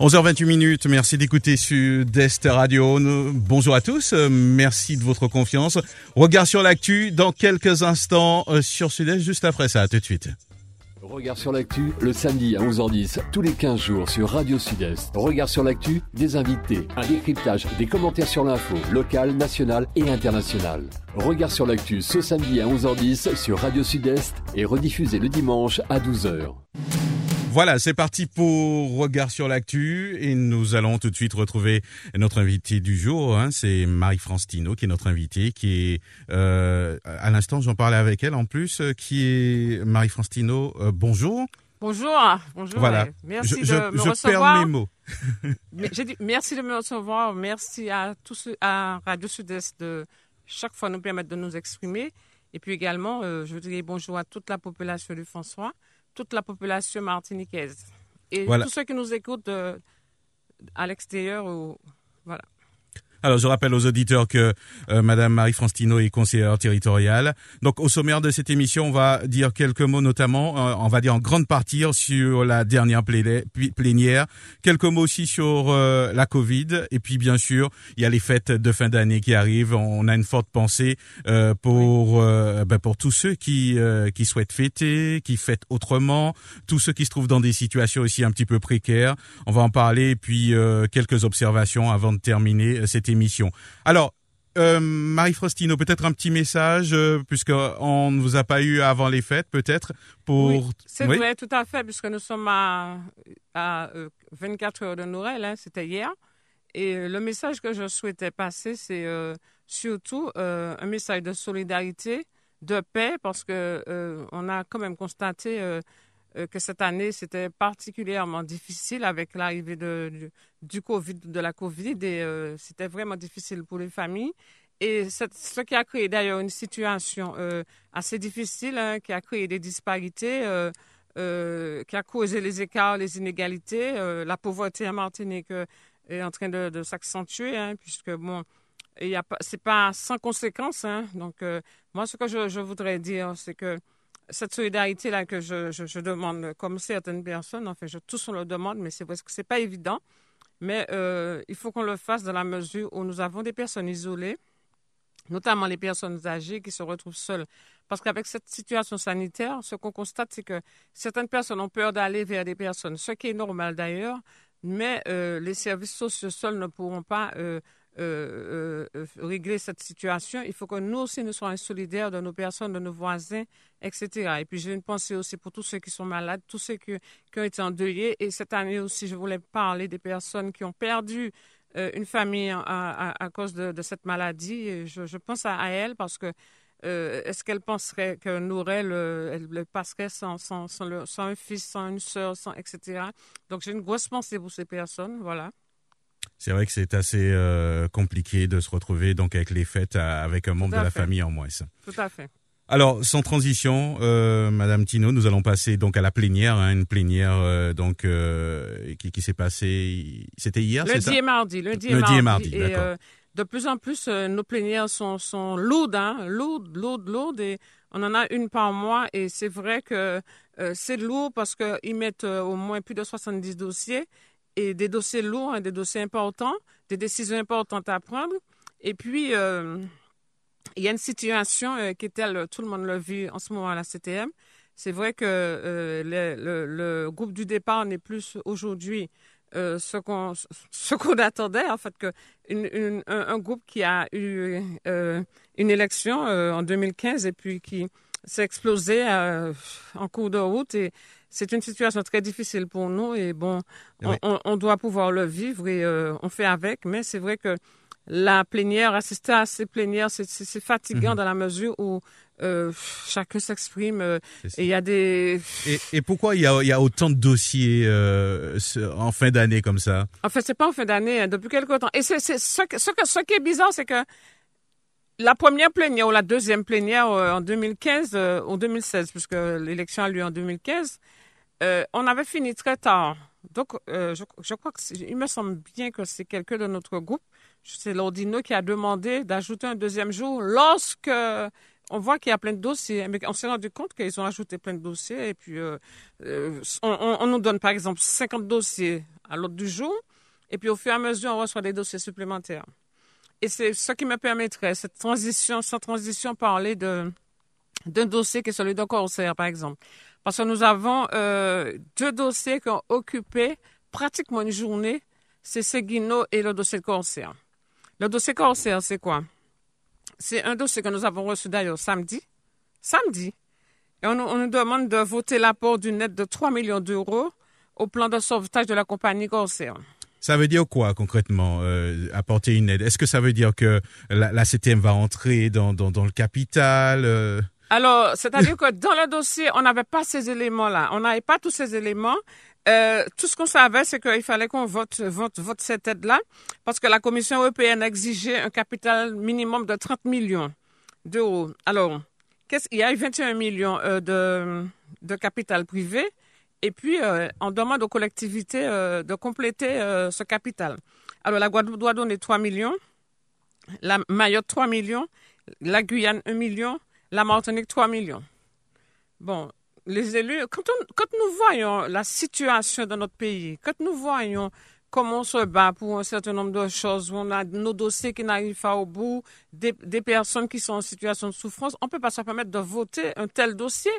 11h28 minutes, merci d'écouter Sud-Est Radio. Bonjour à tous, merci de votre confiance. Regard sur l'actu dans quelques instants euh, sur Sud-Est, juste après ça, tout de suite. Regard sur l'actu, le samedi à 11h10, tous les 15 jours sur Radio Sud-Est. Regard sur l'actu, des invités, un décryptage, des commentaires sur l'info, locale, nationale et internationale. Regard sur l'actu ce samedi à 11h10 sur Radio Sud-Est et rediffusé le dimanche à 12h. Voilà, c'est parti pour Regard sur l'actu et nous allons tout de suite retrouver notre invité du jour. Hein, c'est Marie-France Tino qui est notre invitée, qui est euh, à l'instant j'en parlais avec elle en plus, euh, qui est Marie-France Tino. Euh, bonjour. Bonjour, bonjour. Voilà. Merci je, de me je recevoir. perds mes mots. Dit merci de me recevoir. Merci à tous à Radio Sud-Est de chaque fois nous permettre de nous exprimer. Et puis également, euh, je dirais bonjour à toute la population du François toute la population martiniquaise. Et Voilà. tous ceux qui nous écoutent euh, à l'extérieur, ou- voilà. Alors, je rappelle aux auditeurs que euh, Madame Marie-France Tino est conseillère territoriale. Donc, au sommaire de cette émission, on va dire quelques mots, notamment, euh, on va dire en grande partie sur la dernière plé- pl- plénière, quelques mots aussi sur euh, la Covid, et puis bien sûr, il y a les fêtes de fin d'année qui arrivent. On a une forte pensée euh, pour euh, ben, pour tous ceux qui euh, qui souhaitent fêter, qui fêtent autrement, tous ceux qui se trouvent dans des situations aussi un petit peu précaires. On va en parler, et puis euh, quelques observations avant de terminer cette émission. Alors, euh, Marie Frostino, peut-être un petit message, euh, puisque on ne vous a pas eu avant les fêtes, peut-être pour. Oui, c'est Oui. vrai, tout à fait, puisque nous sommes à, à, euh, 24 heures de Noël, hein, c'était hier. Et euh, le message que je souhaitais passer, c'est euh, surtout euh, un message de solidarité, de paix, parce que euh, on a quand même constaté euh, euh, que cette année, c'était particulièrement difficile avec l'arrivée de, du, Covid, de la Covid, et euh, c'était vraiment difficile pour les familles. Et ce qui a créé d'ailleurs une situation euh, assez difficile, hein, qui a créé des disparités, euh, euh, qui a causé les écarts, les inégalités. Euh, la pauvreté en Martinique euh, est en train de, s'accentuer, hein, puisque bon, y a pas, sans conséquence. Hein, donc, euh, moi, ce que je voudrais dire, c'est que cette solidarité-là que je, je, demande, comme certaines personnes, en fait, je, tous on le demande, mais c'est parce que c'est pas évident. Mais euh, il faut qu'on le fasse dans la mesure où nous avons des personnes isolées, notamment les personnes âgées qui se retrouvent seules. Parce qu'avec cette situation sanitaire, ce qu'on constate, c'est que certaines personnes ont peur d'aller vers des personnes, ce qui est normal d'ailleurs, mais euh, les services sociaux seuls ne pourront pas euh, euh, euh, régler cette situation. Il faut que nous aussi, nous soyons solidaires de nos personnes, de nos voisins, etc. Et puis, j'ai une pensée aussi pour tous ceux qui sont malades, tous ceux qui, qui ont été endeuillés. Et cette année aussi, je voulais parler des personnes qui ont perdu euh, une famille à, à, cause de, cette maladie. Je, pense à, à elles parce que euh, est-ce qu'elle penserait que Nourel, euh, elle le passerait sans, sans, le, sans, un fils, sans une sœur, sans, etc. Donc j'ai une grosse pensée pour ces personnes, voilà. C'est vrai que c'est assez euh, compliqué de se retrouver donc avec les fêtes à, avec un membre de la fait. famille en moins. Tout à fait. Alors, sans transition, euh, Madame Tino, nous allons passer donc à la plénière, hein, une plénière euh, donc euh, qui, qui s'est passée. C'était hier, Lundi et mardi. Lundi, Lundi et et mardi. d'accord. euh, de plus en plus, euh, nos plénières sont, sont lourdes, hein, lourdes, lourdes, lourdes, et on en a une par mois, et c'est vrai que euh, c'est lourd parce qu'ils mettent euh, au moins plus de 70 dossiers, et des dossiers lourds, des dossiers importants, des décisions importantes à prendre. Et puis, euh, il y a une situation euh, qui est telle, tout le monde le vit en ce moment à la CTM. C'est vrai que euh, le, groupe du départ n'est plus aujourd'hui ce qu'on attendait en fait que un, un, groupe qui a eu une élection en 2015 et puis qui s'est explosé en cours de route et c'est une situation très difficile pour nous et bon Oui. on, on doit pouvoir le vivre et euh, on fait avec mais c'est vrai que la plénière assister à ces plénières c'est fatigant Mhm. dans la mesure où euh, chacun s'exprime euh, et il y a des et, et pourquoi il y a, il y a autant de dossiers euh, en fin d'année comme ça? En fait, c'est pas en fin d'année, hein, depuis quelque temps. Et c'est ce, qui est bizarre, c'est que la première plénière ou la deuxième plénière en 2015 euh, ou 2016, puisque l'élection a lieu en 2015, euh, on avait fini très tard. Donc, euh, je, crois que c'est- il me semble bien que c'est quelqu'un de notre groupe, c'est Lordino qui a demandé d'ajouter un deuxième jour lorsque on voit qu'il y a plein de dossiers, mais on s'est rendu compte qu'ils ont ajouté plein de dossiers. Et puis, euh, on, nous donne par exemple 50 dossiers à l'ordre du jour. Et puis, au fur et à mesure, on reçoit des dossiers supplémentaires. Et c'est ce qui me permettrait, cette transition, sans transition, parler d'un dossier qui est celui d'un corsaire, par exemple. Parce que nous avons euh, deux dossiers qui ont occupé pratiquement une journée, c'est Seguino et le dossier de corsaire. Le dossier corsaire, c'est quoi? C'est un dossier que nous avons reçu d'ailleurs samedi. Samedi. Et on, nous demande de voter l'apport d'une aide de 3 millions d'euros au plan de sauvetage de la compagnie Corsair. Ça veut dire quoi concrètement, euh, apporter une aide? Est-ce que ça veut dire que la, CTM va entrer dans, dans, le capital euh? Alors, c'est-à-dire que dans le dossier, on n'avait pas ces éléments-là. On n'avait pas tous ces éléments. Euh, tout ce qu'on savait, c'est qu'il fallait qu'on vote, vote, vote cette aide-là, parce que la Commission européenne exigeait un capital minimum de 30 millions d'euros. Alors, qu'est-ce, il y a eu 21 millions euh, de, de capital privé, et puis euh, on demande aux collectivités de compléter ce capital. Alors, la Guadeloupe doit donner 3 millions, la Mayotte 3 millions, la Guyane 1 million, la Martinique 3 millions. Bon, les élus, quand, quand nous voyons la situation de notre pays, quand nous voyons comment on se bat pour un certain nombre de choses, on a nos dossiers qui n'arrivent pas au bout, des, des, personnes qui sont en situation de souffrance, on ne peut pas se permettre de voter un tel dossier.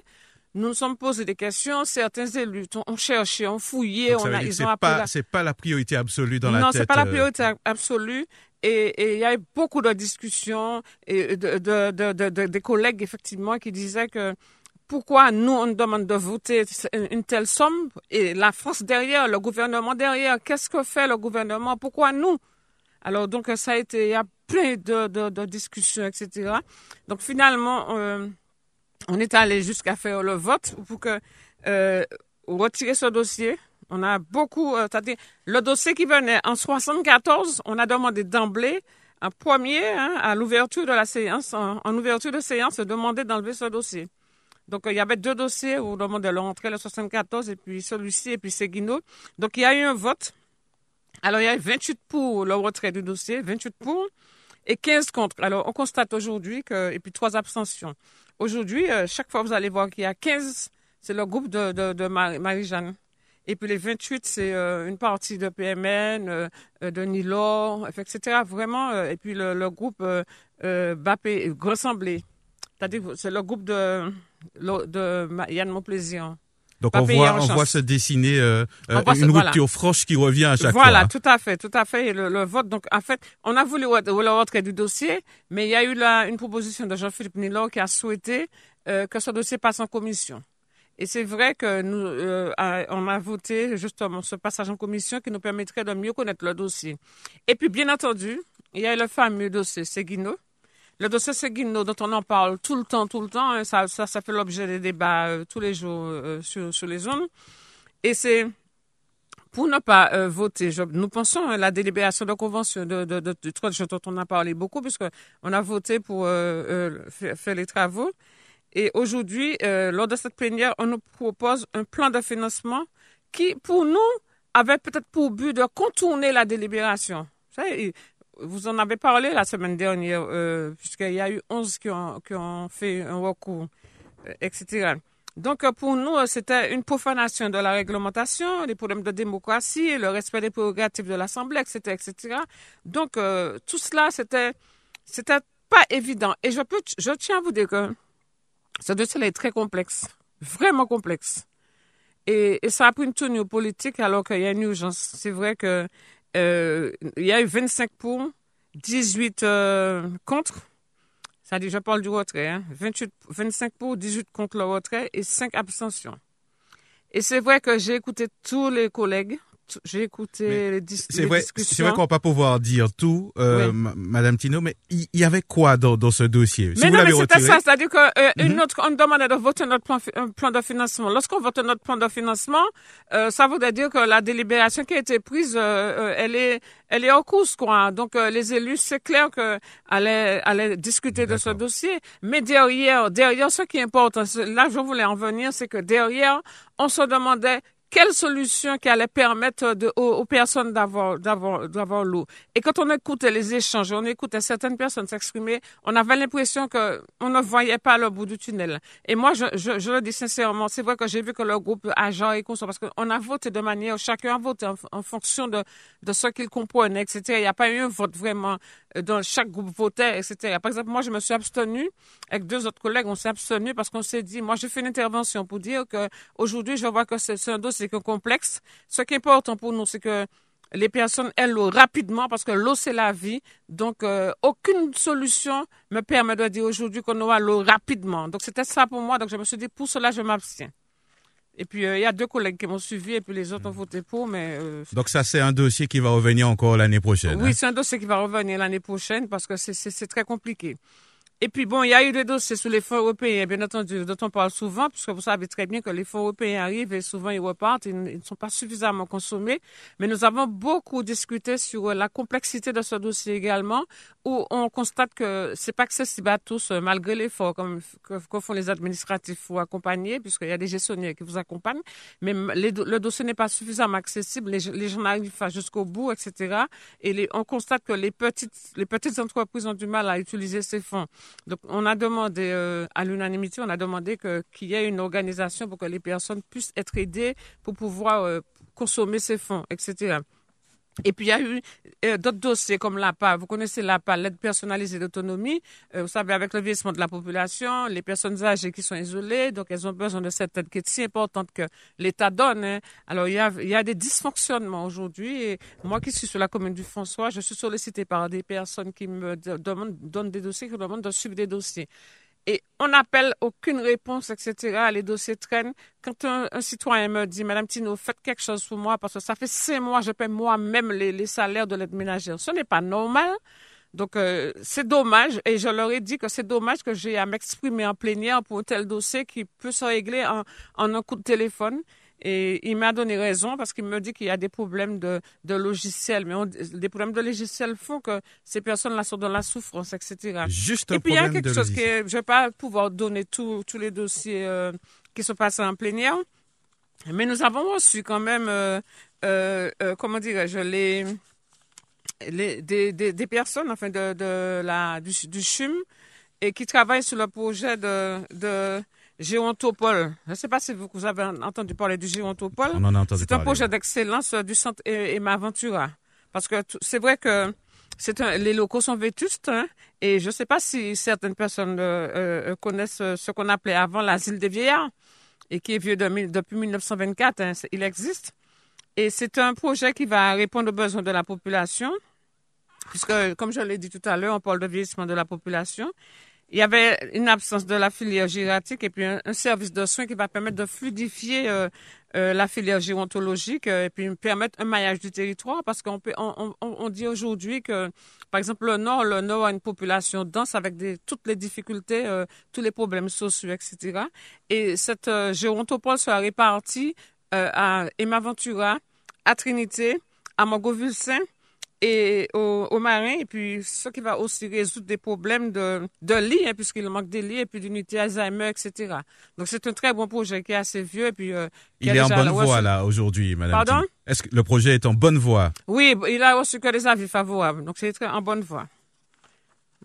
Nous nous sommes posé des questions, certains élus ont cherché, ont fouillé, on a, ils ont pas, C'est pas la priorité absolue dans la tête. Non, c'est pas la euh, priorité absolue. Et, il y a eu beaucoup de discussions et de, de, de, de, des collègues, effectivement, qui disaient que pourquoi nous, on demande de voter une telle somme et la France derrière, le gouvernement derrière, qu'est-ce que fait le gouvernement? Pourquoi nous? Alors, donc, ça a été, il y a plein de discussions, etc. Donc, finalement, euh, on est allé jusqu'à faire le vote pour que euh, retirer ce dossier. On a beaucoup, euh, c'est-à-dire, le dossier qui venait en 74, on a demandé d'emblée un premier, hein, à l'ouverture de la séance, en, en ouverture de séance, demander d'enlever ce dossier. Donc, il y avait deux dossiers au moment de l'entrée, le 74, et puis celui-ci, et puis Seguino. Donc, il y a eu un vote. Alors, il y a eu 28 pour le retrait du dossier, 28 pour et 15 contre. Alors, on constate aujourd'hui que, et puis trois abstentions. Aujourd'hui, euh, chaque fois, vous allez voir qu'il y a 15, c'est le groupe de Marie-Jeanne. Et puis les 28, c'est euh, une partie de PMN, euh, de Nilo, etc. Vraiment, et puis le, le groupe BAPé, ressemblé. C'est-à-dire, c'est le groupe de, de Yann Monplaisir. Donc on voit, on voit se dessiner euh, euh une rupture franche qui revient à chaque fois. Voilà, tout à fait, tout à fait. le, vote, donc en fait, on a voulu le retrait du dossier, mais il y a eu là une proposition de Jean-Philippe Nilo qui a souhaité euh, que ce dossier passe en commission. Et c'est vrai que nous, euh, on a voté justement ce passage en commission qui nous permettrait de mieux connaître le dossier. Et puis, bien entendu, il y a le fameux dossier Seguino, le dossier Seguino, dont on en parle tout le temps, tout le temps, hein, ça, ça, fait l'objet des débats euh, tous les jours euh, sur, les zones. Et c'est pour ne pas voter, nous pensons à la délibération de convention de, de, de, 3 dont on a parlé beaucoup, puisqu'on a voté pour faire, les travaux. Et aujourd'hui, lors de cette plénière, on nous propose un plan de financement qui, pour nous, avait peut-être pour but de contourner la délibération. Vous savez, vous en avez parlé la semaine dernière, euh, puisqu'il y a eu 11 qui ont, qui ont fait un recours, euh, etc. Donc, euh, pour nous, c'était une profanation de la réglementation, les problèmes de démocratie, le respect des prérogatives de l'Assemblée, etc., etc. Donc, tout cela, c'était, c'était pas évident. Et je peux, je tiens à vous dire que ce dossier est très complexe, vraiment complexe. Et, ça a pris une tournure politique alors qu'il y a une urgence. C'est vrai que euh, il y a eu 25 pour, 18 euh, contre. Ça dit, je parle du retrait. Hein, 28, 25 pour, 18 contre le retrait et 5 abstentions. Et c'est vrai que j'ai écouté tous les collègues, j'ai écouté les, dis les vrai, discussions. C'est vrai qu'on va pas pouvoir dire tout, euh, Madame Tino, mais il y, avait quoi dans, dans ce dossier? Si Mais non, mais c'était ça, c'est-à-dire que euh, autre, on demandait de voter notre plan, un plan de financement. Lorsqu'on vote notre plan de financement, euh, ça voudrait dire que la délibération qui a été prise, euh, euh elle est, elle est en cours, quoi. Donc euh, les élus, c'est clair que allaient, allaient discuter de ce dossier. Mais derrière, derrière, ce qui est important, là je voulais en venir, c'est que derrière, on se demandait quelle solution qui allait permettre aux, personnes d'avoir, d'avoir, d'avoir l'eau? Et quand on écoutait les échanges, on écoutait certaines personnes s'exprimer, on avait l'impression que on ne voyait pas le bout du tunnel. Et moi, je, le dis sincèrement, c'est vrai que j'ai vu que le groupe agent et consort, parce qu'on a voté de manière, chacun a voté en, fonction de, de ce qu'il comprenait, etc. Il n'y a pas eu un vote vraiment euh, dans chaque groupe votait, etc. Par exemple, moi, je me suis abstenue avec deux autres collègues, on s'est abstenu parce qu'on s'est dit, moi, j'ai fait une intervention pour dire que aujourd'hui, je vois que c'est un dossier complexe. Ce qui est important pour nous, c'est que les personnes aient l'eau rapidement parce que l'eau, c'est la vie. Donc, euh, aucune solution me permet de dire aujourd'hui qu'on aura l'eau rapidement. Donc, c'était ça pour moi. Donc, je me suis dit, pour cela, je m'abstiens. Et puis, euh, il y a deux collègues qui m'ont suivi et puis les autres ont voté pour. Mais, euh, Donc, ça, c'est un dossier qui va revenir encore l'année prochaine. Oui, hein? c'est un dossier qui va revenir l'année prochaine parce que c'est très compliqué. Et puis bon, il y a eu des dossiers sur les fonds européens, bien entendu, dont on parle souvent, puisque vous savez très bien que les fonds européens arrivent et souvent ils repartent, ils, ne sont pas suffisamment consommés. Mais nous avons beaucoup discuté sur la complexité de ce dossier également, où on constate que c'est pas accessible à tous, malgré l'effort que, font les administratifs pour accompagner, puisqu'il y a des gestionnaires qui vous accompagnent. Mais le dossier n'est pas suffisamment accessible, les, gens n'arrivent pas jusqu'au bout, etc. Et on constate que les petites entreprises ont du mal à utiliser ces fonds. Donc, on a demandé euh, à l'unanimité, on a demandé qu'il y ait une organisation pour que les personnes puissent être aidées pour pouvoir euh, consommer ces fonds, etc. Et puis, il y a eu euh, d'autres dossiers comme l'APA. Vous connaissez l'APA, l'aide personnalisée d'autonomie. Euh, vous savez, avec le vieillissement de la population, les personnes âgées qui sont isolées, donc elles ont besoin de cette aide qui est si importante que l'État donne. Hein. Alors, il y, a, il y a des dysfonctionnements aujourd'hui. Et moi qui suis sur la commune du François, je suis sollicitée par des personnes qui me demandent, donnent des dossiers, qui me demandent de suivre des dossiers et on n'appelle aucune réponse, etc. Les dossiers traînent. Quand un, citoyen me dit, Madame Tino, faites quelque chose pour moi parce que ça fait six mois, je paie moi-même les, salaires de l'aide ménagère. Ce n'est pas normal. Donc, euh, c'est dommage, et je leur ai dit que c'est dommage que j'ai à m'exprimer en plénière pour tel dossier qui peut se régler en un coup de téléphone. Et il m'a donné raison parce qu'il me dit qu'il y a des problèmes de, de logiciels. Mais on, des problèmes de logiciels font que ces personnes-là sont dans la souffrance, etc. Juste Et puis il y a quelque chose que je ne vais pas pouvoir donner tous les dossiers euh, qui sont passés en plénière. Mais nous avons reçu quand même, euh, euh, comment dirais-je, les, les, des, des, des, personnes enfin de, de la, du, du CHUM et qui travaillent sur le projet de, de Géontopole. Je ne sais pas si vous, avez entendu parler du Géontopole. On en a entendu C'est un projet d'excellence euh, du centre Emma Ventura. Parce que c'est vrai que c'est les locaux sont vétustes hein, et je ne sais pas si certaines personnes euh, euh, connaissent ce qu'on appelait avant l'asile des vieillards et qui est vieux depuis 1924. Hein, il existe. Et c'est un projet qui va répondre aux besoins de la population, puisque, comme je l'ai dit tout à l'heure, on parle de vieillissement de la population il y avait une absence de la filière gériatrique et puis un, service de soins qui va permettre de fluidifier euh, euh, la filière gérontologique euh, et puis permettre un maillage du territoire parce qu'on peut on, on, dit aujourd'hui que par exemple le Nord le Nord a une population dense avec des, toutes les difficultés tous les problèmes sociaux etc et cette gérontopole sera répartie à Emma Ventura à Trinité à Montgoville-Saint et aux, marins, et puis ce qui va aussi résoudre des problèmes de, de lits, hein, puisqu'il manque des lits, et puis d'unités Alzheimer, etc. Donc c'est un très bon projet qui est assez vieux. Et puis, euh, il est en bonne voie là aujourd'hui, madame. Pardon? Est-ce que le projet est en bonne voie? Oui, il a reçu que des avis favorables, donc c'est en bonne voie.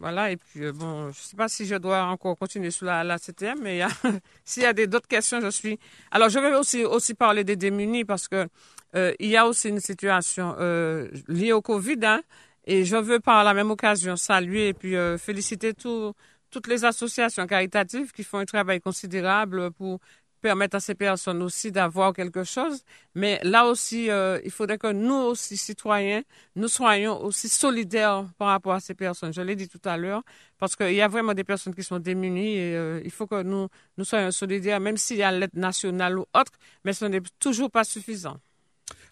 Voilà, et puis euh, bon, je ne sais pas si je dois encore continuer sur la, CTM, mais s'il y a d'autres questions, je suis. Alors, je vais aussi, aussi parler des démunis parce que euh, il y a aussi une situation euh, liée au Covid, hein, et je veux par la même occasion saluer et puis féliciter toutes les associations caritatives qui font un travail considérable pour permettre à ces personnes aussi d'avoir quelque chose. Mais là aussi, il faudrait que nous aussi, citoyens, nous soyons aussi solidaires par rapport à ces personnes. Je l'ai dit tout à l'heure, parce qu'il y a vraiment des personnes qui sont démunies et il faut que nous, nous soyons solidaires, même s'il y a l'aide nationale ou autre, mais ce n'est toujours pas suffisant.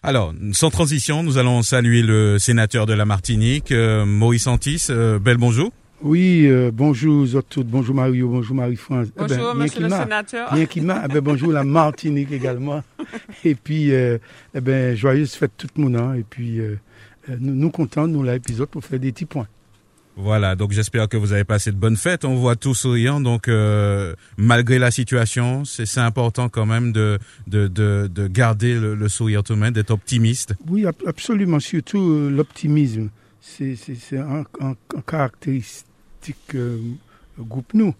Alors, sans transition, nous allons saluer le sénateur de la Martinique, euh, Maurice Antis. Euh, bel bonjour. Oui, euh, bonjour toutes, bonjour Mario, bonjour Marie-France. Eh ben, bonjour, monsieur le sénateur. Bien qu'il m'a, eh ben, bonjour la Martinique également. et puis, eh ben, joyeuse fête tout le monde. Hein. Et puis, nous, nous comptons, nous, l'épisode pour faire des petits points. Voilà, donc j'espère que vous avez passé de bonnes fêtes. On voit tous souriants, donc euh, malgré la situation, c'est important quand même de, de, de, de garder le, le, sourire tout de même, d'être optimiste. Oui, absolument, surtout euh, l'optimisme. C'est un, un, un, caractéristique euh, groupe nous.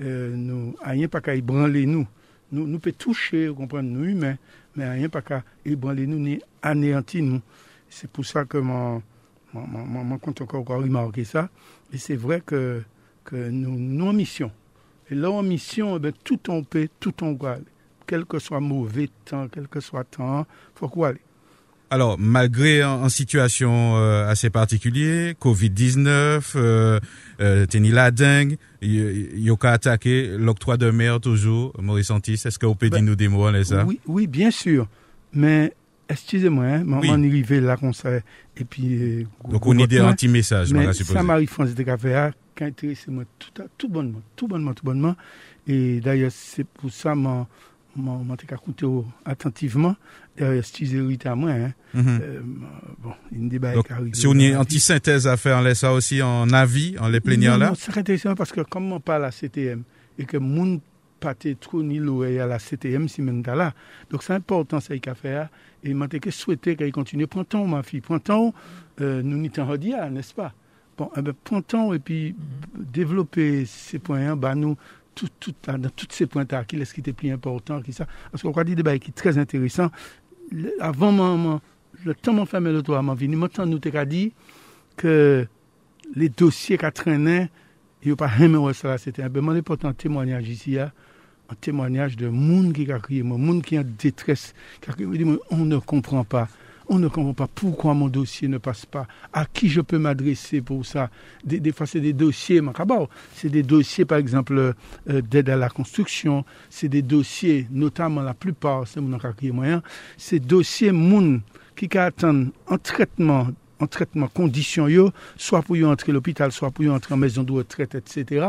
Euh, nous, rien pas qu'à ébranler nous. Nous, nous peut toucher, comprendre nous humains, mais rien pas qu'à ébranler nous ni anéantir nous. C'est pour ça que mon je compte encore, encore remarquer ça. Et c'est vrai que, que nous, nous en mission. Et là, en mission, eh bien, tout en paix, tout en aller. Quel que soit mauvais temps, quel que soit temps, il faut quoi aller? Alors, malgré en, situation euh, assez particulière, Covid-19, euh, euh, la dingue, il y a attaqué l'octroi de mer toujours, Maurice Antis. Est-ce que vous pouvez ben, dire nous des mots, ça? Oui, oui, bien sûr. Mais excusez-moi, hein, oui. on arrivé là comme ça, et puis... Euh, Donc on idée anti-message, mais ça Marie-France de Café qui a intéressé moi tout, tout bonnement, tout bonnement, tout bonnement. Et d'ailleurs, c'est pour ça que je écouté attentivement. Mm -hmm. euh, bon, Donc, Si on a une anti-synthèse à faire, on laisse ça aussi en avis, en les plénières là? C'est intéressant parce que comme on parle à CTM, et que monde pas trop ni l'oreille à la CTM si même là. Donc c'est important ça qu'il a fait et m'a que souhaiter qu'elle continue. Prends temps ma fille prends temps euh, nous n'y t'en n'est-ce pas? Bon eh ben prends temps et puis développer ces points bah nous tout, tout, dans tous ces points là qui est-ce qui était plus important qui ça? Parce qu'on croit des débats qui est très intéressant avant maman le temps m'a fermé le toit m'a venu maintenant nous t'ai dit que les dossiers qu'a traîné il n'y a pas rien ça c'était. Un peu important témoignage ici hein. Un témoignage de monde qui a crié, monde qui est en détresse, qui a crié, on ne comprend pas. On ne comprend pas pourquoi mon dossier ne passe pas. À qui je peux m'adresser pour ça? Des, fois, c'est des dossiers, c'est des dossiers, par exemple, euh, d'aide à la construction. C'est des dossiers, notamment la plupart, c'est mon moyen. C'est dossiers moun qui attendent un traitement en traitement condition soit pour y entrer à l'hôpital, soit pour y entrer en maison de retraite, etc.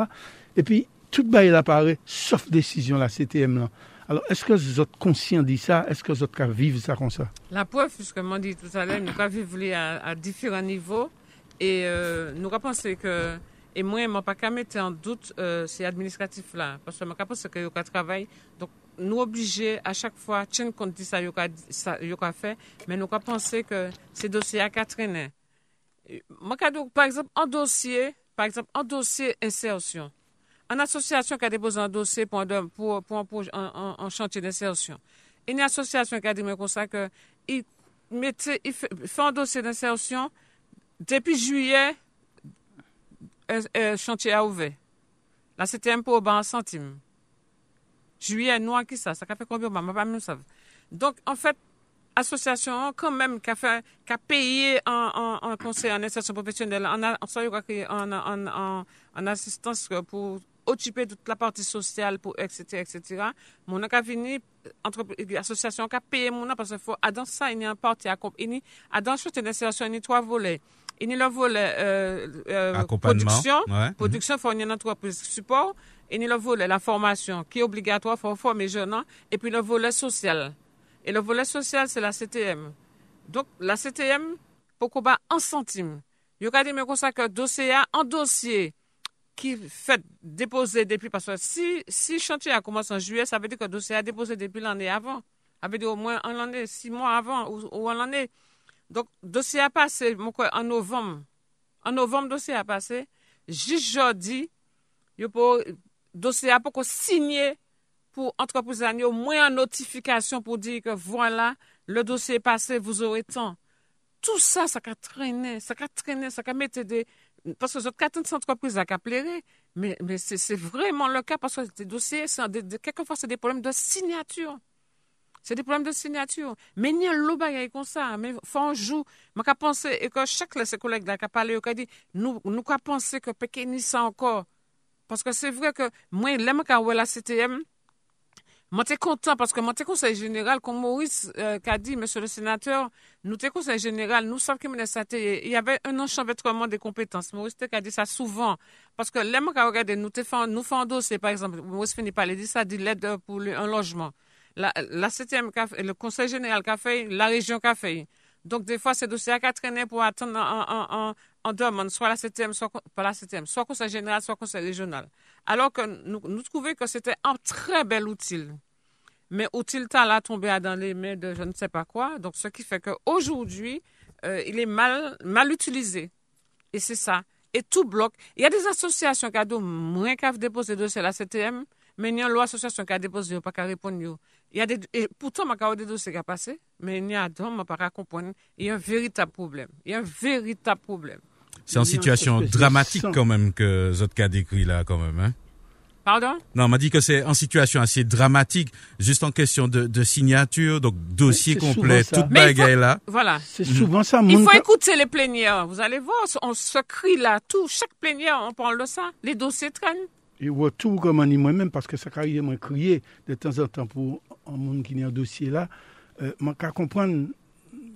Et puis, tout bail apparaît, sauf décision la CTM là. Alors, est-ce que vous êtes conscient de ça? Est-ce que vous êtes vivre ça comme ça? La preuve, puisque moi dit tout à l'heure, nous vécu à, à, différents niveaux et euh, nous pensé que, et moi, je ne pas qu'à mettre en doute euh, ces administratifs là, parce que je pense que nous travail. Donc, nous obligés à chaque fois, tenir compte de ça, nous avons fait, mais nous pensé que ces dossiers à traîner. Par exemple, un dossier, par exemple, un dossier insertion. Une association qui a déposé un dossier pour, un, chantier d'insertion. Une association qui a dit comme ça que il, il fait, un dossier d'insertion depuis juillet, euh, euh, chantier a ouvert. Là, c'était un peu au bas en centime. Juillet, noir, qui ça? Ça fait combien? Ne pas même ça. Donc, en fait, association quand même qui a, fait, a payé un, conseil en insertion professionnelle, en, en, en assistance pour occuper toute la partie sociale pour etc etc mon a fini entre association qui a payé mon parce que faut dans ça il y a un parti à il a dans cette d'insertion il y a trois volets. Il y a le volet euh, euh, production. ouais. production faut une entreprise support. Il y a le volet la formation qui est obligatoire pour former jeunes et puis le volet social. Et le volet social c'est la CTM donc la CTM pourquoi pas un centime? Il y a que dossier en dossier ki fèt depose depi, si, si chantier a komanse an juye, sa vè di ke dosye a depose depi l'anè avan. A vè di ou mwen an l'anè, si mwen avan ou an l'anè. Donk dosye a pase, mwen kwe an novem, an novem dosye a pase, jis jodi, yo pou dosye a pou ko signye pou entrepousan yo mwen an notifikasyon pou di ke voilà, le dosye pase, vous aurez tan. Tout sa, sa ka trene, sa ka trene, sa ka mette de... parce que zot katen se entreprise a ka plere, men se vreman le ka, parce que de dosye, kelkenfwa se de problem de signature. Se de problem de signature. Men yon lo bagay kon sa, men fwa anjou, man ka pense, e ko chak la se kolek la ka pale, yo ka di, nou ka pense ke peke ni sa ankor. Parce que se vre ke, mwen lem ka wè la CTM, mwen, moi, suis content parce que mon conseil général, comme Maurice euh, a dit, monsieur le sénateur, nous sommes conseil général, nous savons qu'il y avait un enchevêtrement des compétences. Maurice a dit ça souvent. Parce que l'aime regarder, nous faisons nous un dossier, par exemple, Maurice finit par dire ça, dit l'aide pour un logement. La, la le conseil général qu'a fait, la région qu'a fait. Donc, des fois, ces dossiers à traîner pour attendre un, un, on demande soit la CTM, soit pas la CTM, soit conseil général, soit conseil régional. Alors que nous, nous trouvions que c'était un très bel outil. Mais outil là tombé dans les mains de je ne sais pas quoi. Donc, ce qui fait qu'aujourd'hui, euh, il est mal, mal utilisé. Et c'est ça. Et tout bloque. Il y a des associations qui ont moins qu'à déposer à la CTM, mais il y a une association qui a déposé, pas qu'à répondre. Il y a des, et pourtant, il y a des dossiers qui ont passé, mais il y a d'autres, je pas comprendre. Il y a un véritable problème. Il y a un véritable problème. C'est une situation dramatique quand même que Zotka décrit là quand même. Hein? Pardon? Non, on m'a dit que c'est en situation assez dramatique, juste en question de, de signature, donc dossier complet, toute bagaille là. Voilà. C'est souvent ça. Il faut écouter les plénières. Vous allez voir, on se crie là, tout, chaque plénière, on parle de ça. Les dossiers traînent. E wotou koman ni mwen men, paske sa ka yon mwen kriye de tan zan tan pou an moun ki ni an dosye la, euh, man ka kompran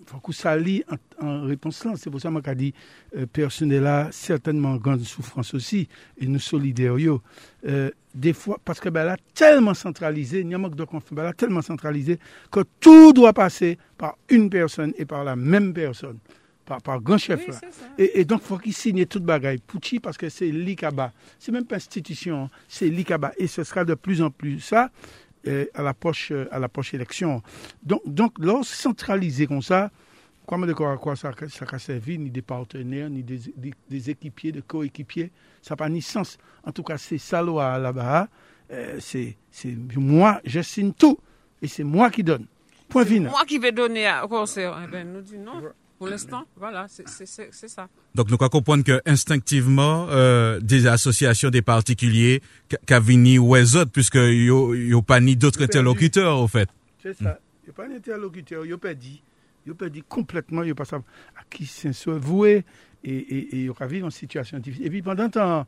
fakou sa li an, an repons lan. Se pou sa man ka di, euh, personè la, certainman gande soufrans osi, e nou solider yo. Euh, de fwa, paske ba la telman sentralize, ni an mank do konfan, ba la telman sentralize, ke tou doa pase par un person e par la menm person. Par, par grand chef là. Et, et, donc, faut qu'il signe toute bagaille. Pouchi, parce que c'est l'ICABA. C'est même pas institution, c'est l'ICABA. Et ce sera de plus en plus ça à l'approche à l'approche élection. Donc, donc là, centraliser comme ça, comment de quoi, quoi ça, ça a servi, ni des partenaires, ni des, des, équipiers, des coéquipiers, ça n'a pas ni sens. En tout cas, c'est ça là-bas. Euh, c'est moi, je signe tout. Et c'est moi qui donne. Point final. Moi qui vais donner au conseil. Eh ben, nous dit non. Pour l'instant, voilà, c'est ça. Donc, nous comprenons que instinctivement, euh, des associations, des particuliers, qu'avini ou les autres, puisque n'y a pas ni d'autres interlocuteurs, au fait. C'est ça. Il n'y a pas d'interlocuteur, il n'y a pas dit. Il n'y a pas dit complètement, il n'y a pas à qui s'est voué et il y a vivre en situation difficile. Et puis, pendant temps,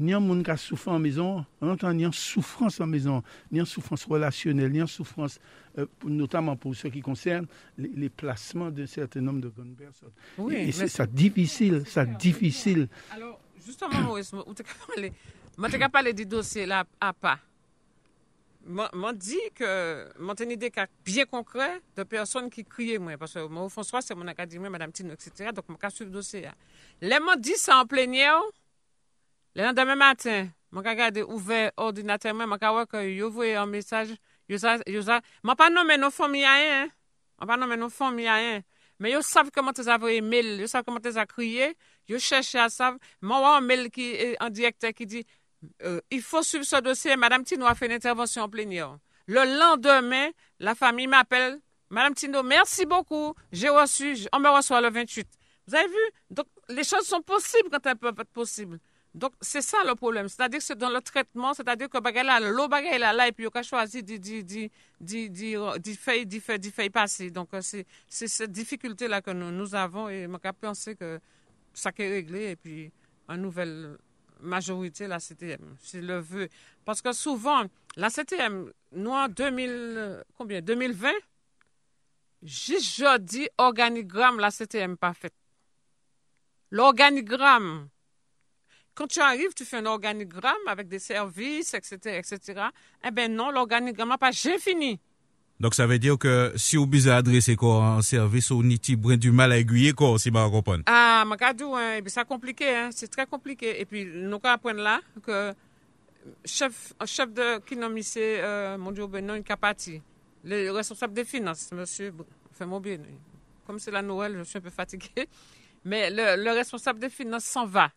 ni un monde qui a souffert en maison, en ni en souffrance en maison, ni en souffrance relationnelle, ni en souffrance, euh, notamment pour ce qui concerne les, les placements d'un certain nombre de bonnes personnes. Oui, et c'est ça difficile, ça difficile. Alors, justement, mwen te ka pale di dosye la a pa, mwen di ke mwen teni de ka pye konkre de person ki kriye mwen, paswe mwen ou François se mwen akadimè, madame Tino, etc., donk mwen ka suiv dosye ya. Le mwen di sa an plenye ou, le nan demè matin, mwen ka gade ouve ordinatèmè, mwen ka wè ke yo vwe yon mesaj, yo ça yo ça, m'a pas nommé nos familles hein. On pas nommé nos familles hein. Mais ils savent comment tu as envoyé mail, ils savent comment tu as crié, ils cherchent à savoir. Moi, un mail qui est en directeur qui dit euh, il faut suivre ce dossier. Madame Tino a fait une intervention en plénière. Le lendemain, la famille m'appelle. Madame Tino, merci beaucoup. J'ai reçu, on me reçoit le 28. Vous avez vu? Donc, les choses sont possibles quand elles peuvent être possibles. Donc, c'est ça le problème. C'est-à-dire que c'est dans le traitement, c'est-à-dire que l'eau est là, et puis on a choisi d'y faire passer. Donc, euh, c'est cette difficulté-là que nous, nous, avons et on a pensé que ça est réglé et puis une nouvelle majorité, la CTM, c'est le vœu. Parce que souvent, la CTM, nous en 2000, combien, 2020, juste jeudi, organigramme, la CTM pas fait. L'organigramme, quand tu arrives, tu fais un organigramme avec des services, etc., etc. Eh bien non, l'organigramme n'a pas j'ai fini. Donc ça veut dire que si vous besoin adresser quoi un service ou niti du mal à aiguiller quoi si vous comprendre. Ah, magadou hein, c'est compliqué hein, c'est très compliqué et puis nous apprenons là que chef chef de qui nomme euh, mon Dieu ben non il parti. Le responsable des finances monsieur fait mon bien. Comme c'est la Noël, je suis un peu fatigué. Mais le, le responsable des finances s'en va.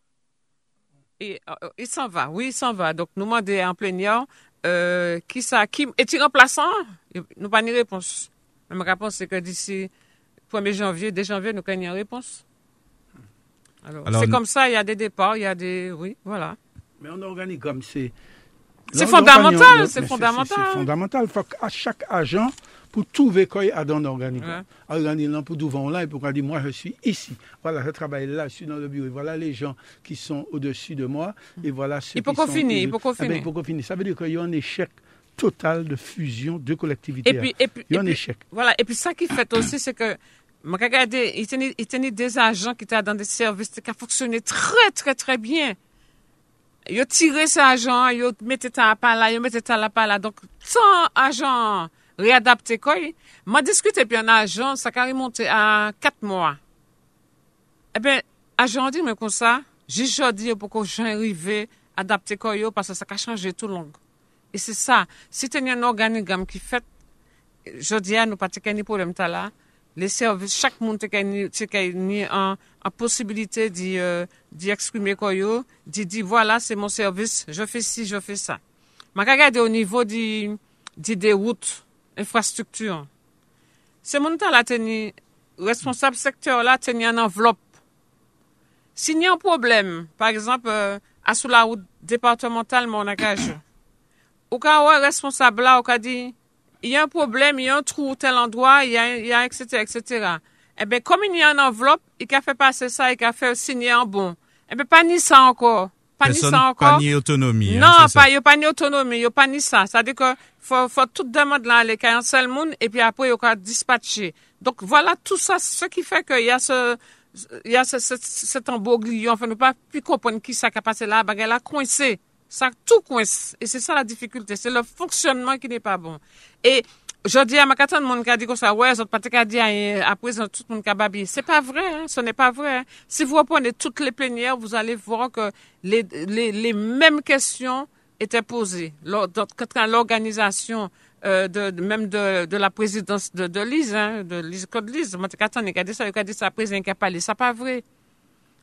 Euh, euh, il s'en va, oui, il s'en va. Donc, nous demandons en plénière euh, qui ça, qui est-il remplaçant? Nous pas de réponse. Ma réponse, c'est que d'ici 1er janvier, dès janvier, nous avons une réponse. Alors, c'est comme ça, il y a des départs, il y a des. Oui, voilà. Mais on organigramme, c'est. C'est fondamental, c'est fondamental. C'est fondamental. Il faut qu'à chaque agent, pour trouver quoi à dans l'organigramme. Organigramme pour devant là et pour dire moi je suis ici. Voilà, je travaille là, je suis dans le bureau. Et voilà les gens qui sont au-dessus de moi. Et voilà ceux il faut qu'on finisse, il faut qu'on finisse. Faut qu'on finisse. Ça veut dire qu'il y a un échec total de fusion de collectivités. Et puis, et puis, il y a un échec. Voilà, et puis ça qui fait aussi, c'est que moi, regardez, il tenait, des agents qui étaient dans des services qui ont fonctionné très, très, très bien. Ils ont tiré ces agents, ils ont mis ça à là, ils ont mis ça là, là. Donc, sans agents readapte koy, ma diskute pi an ajan, sa ka remonte a 4 mwa. E ben, ajan di men kon sa, jijodi yo pou kon jan rive adapte koy yo, pasa sa ka chanje tout long. E se sa, si tenye an organigam ki fet, jodi an nou pati ke ni problem tala, le servis chak moun te ke ni an posibilite di, euh, di eksprime koyo, di di, voilà, se mon servis, je fe si, je fe sa. Ma ka gade o nivou di, di de wout, routes, infrastructures. C'est mon temps là, responsable secteur là, tenir une enveloppe. S'il y a un problème, par exemple, euh, sous la route départementale, mon engage, au cas où responsable au cas dit, il y a un problème, il y a un trou tel endroit, y a, y a etc., etc. Eh bien, comme il y a une enveloppe, il a fait passer ça, il a fait signer en bon. Eh bien, pas ni ça encore. Pas ni ça encore. Pas ni autonomie. Hein, non, pas, il pas ni autonomie, il pas ni ça. C'est-à-dire que faut, faut tout demande là, les cas un seul monde, et puis après, il a dispatcher. Donc, voilà tout ça, ce qui fait qu'il y a ce, il y a ce, ce, cet embouglion. Enfin, ne pas plus comprendre qui ça qui a passé là, bagarre là, coincé. Ça tout coince. Et c'est ça la difficulté. C'est le fonctionnement qui n'est pas bon. Et je dis à ma de monde qui a dit que ça, ouais, pas qu'à dire à présent tout le monde qui a babi. C'est pas vrai, hein, ce n'est pas vrai. Hein. Si vous reprenez toutes les plénières, vous allez voir que les, les, les mêmes questions étaient posées. Quand l'organisation euh, de, même de, de la présidence de, de Lise, hein, de Lise Claude Lise, moi, quand on a dit ça, il a dit ça, président qui a parlé. C'est pas vrai.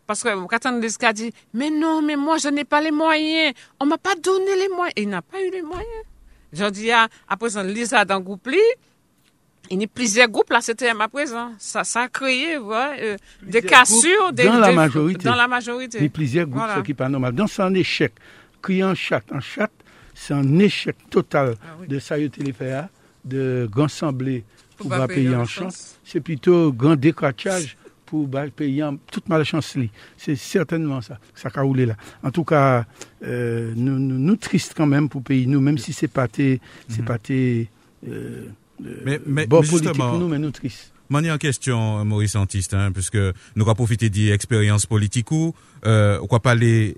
Parce que quand on a dit, mais non, mais moi, je n'ai pas les moyens. On m'a pas donné les moyens. il n'a pas eu les moyens. Jodi a, aprezen, lisa dan goup li, ini plize goup la CTM aprezen. Sa, sa kreye, ouais, euh, de kasur, de... Dans la majorité. Dans la majorité. Ni plize goup, voilà. se ki pa normal. Dans son échec, kriye en chat, en chat, se en échec total ah, oui. de Sayote Lipea, de Gansamblé, pou va paye en chan, se plito gran dekwachaj pour payer toute malchance. C'est certainement ça, ça a roulé là. En tout cas, euh, nous, nous, nous tristes quand même pour payer nous, même si c'est pas mhm. pas tes, euh, mais, mais, bon politique nous, mais nous tristes. Mani en question, Maurice Antiste, hein, puisque nous avons profité d'expérience politique ou, euh, va parler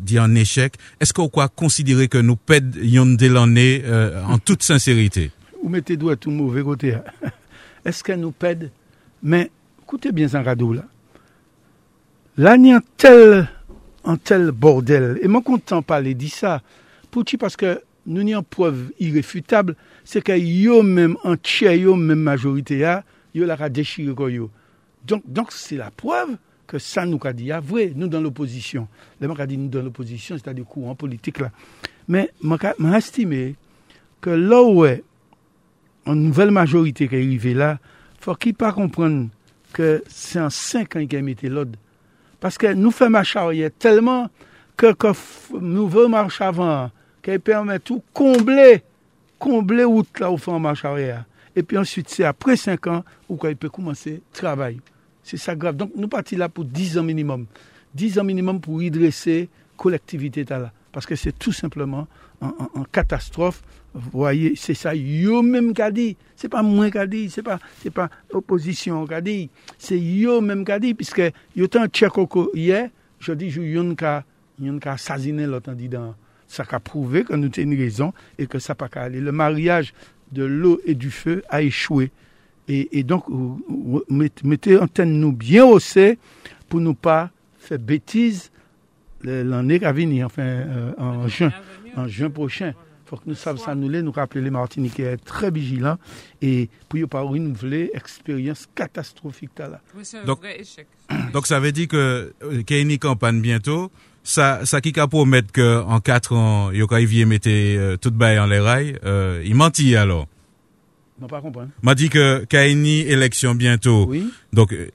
d'en échec. Est-ce qu'on va considérer que nous pèdons de l'année euh, en toute sincérité? Vous mettez doigt tout mauvais côté. Hein. Est-ce qu'elle nous pède? Mais écoutez bien un radeau là. Là, il y a tel, un tel bordel. Et moi, content parler de ça. Pourquoi? Parce que nous avons une preuve irréfutable, c'est que yo même entier, même majorité, yo la déchiré Donc, donc c'est la preuve que ça nous a dit, ah, vrai, nous dans l'opposition. Les gens dit nous dans l'opposition, c'est-à-dire courant politique là. Mais, j'ai estimé que là où est une nouvelle majorité qui est arrivée là, faut pas comprendre que c'est en cinq ans qu'il a mis l'ordre. Parce que nous faisons marche arrière tellement que, nous voulons marcher avant, qui permet tout combler, combler route là où fait marche arrière. Et puis ensuite, c'est après cinq ans où il peut commencer à travailler. C'est ça grave. Donc nous partons là pour 10 ans minimum. 10 ans minimum pour redresser collectivité. Parce que c'est tout simplement en catastrophe vous voyez, c'est ça, yo même qu'a dit. C'est pas moi qu'a dit, c'est pas, c'est pas opposition qu'a dit. C'est yo même qu'a dit, puisque yo tant tchèque hier, je dis, yon qu'a, yon qu'a saziné l'autre dans, ça a prouvé que nous une raison et que ça pas qu'à. Le mariage de l'eau et du feu a échoué. Et, donc, mettez antenne nous bien haussée pour ne pas faire bêtise l'année à venir, enfin, euh, en juin, en juin prochain faut que nous sachions ça, nous, nous rappeler les Martiniquais très vigilants et pour ne pas renouveler expérience catastrophique là. c'est un donc, vrai échec. Donc ça veut dire que euh, qu'il y a une campagne bientôt. Ça, ça qui pour mettre que en quatre ans, il mettre euh, tout bail en les rails, euh, il mentit alors? Non, pas comprendre. M'a dit que Kaini élection bientôt. Oui. Donc, euh,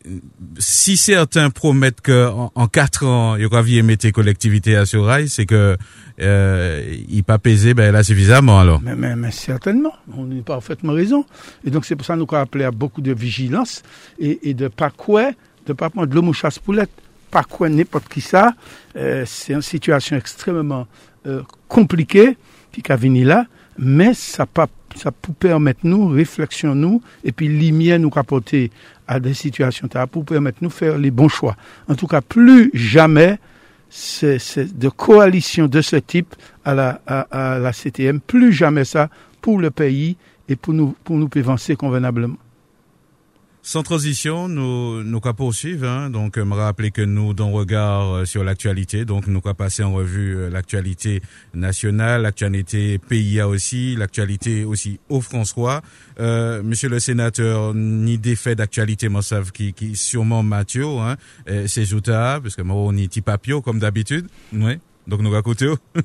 si certains promettent que en, quatre ans, il y aura mettre collectivité à ce rail, c'est que euh, il pas pesé ben là suffisamment alors. Mais, mais, mais certainement, on a parfaitement raison. Et donc c'est pour ça que nous avons appelé à beaucoup de vigilance et, et de pas quoi, de pas prendre de l'homme chasse poulette, pas quoi n'importe qui ça. Euh, c'est une situation extrêmement euh, compliquée qui a venu là, mais ça pas ça peut permettre nous, réflexion nous, et puis lumière nous rapporter à des situations, pour permettre nous faire les bons choix. En tout cas, plus jamais c'est de coalition de ce type à la, à, la CTM, plus jamais ça pour le pays et pour nous, pour nous avancer convenablement. Sans transition, nous nous qu'à poursuivre. Hein, donc, me rappeler que nous, dans regard euh, sur l'actualité, donc nous qu'à passer en revue euh, l'actualité nationale, l'actualité PIA aussi, l'actualité aussi au François. Euh, monsieur le sénateur, ni des faits d'actualité, moi savent qui, qui sûrement Mathieu, hein, c'est Jouta, parce que moi on y papio comme d'habitude. Oui. Donc nous côté.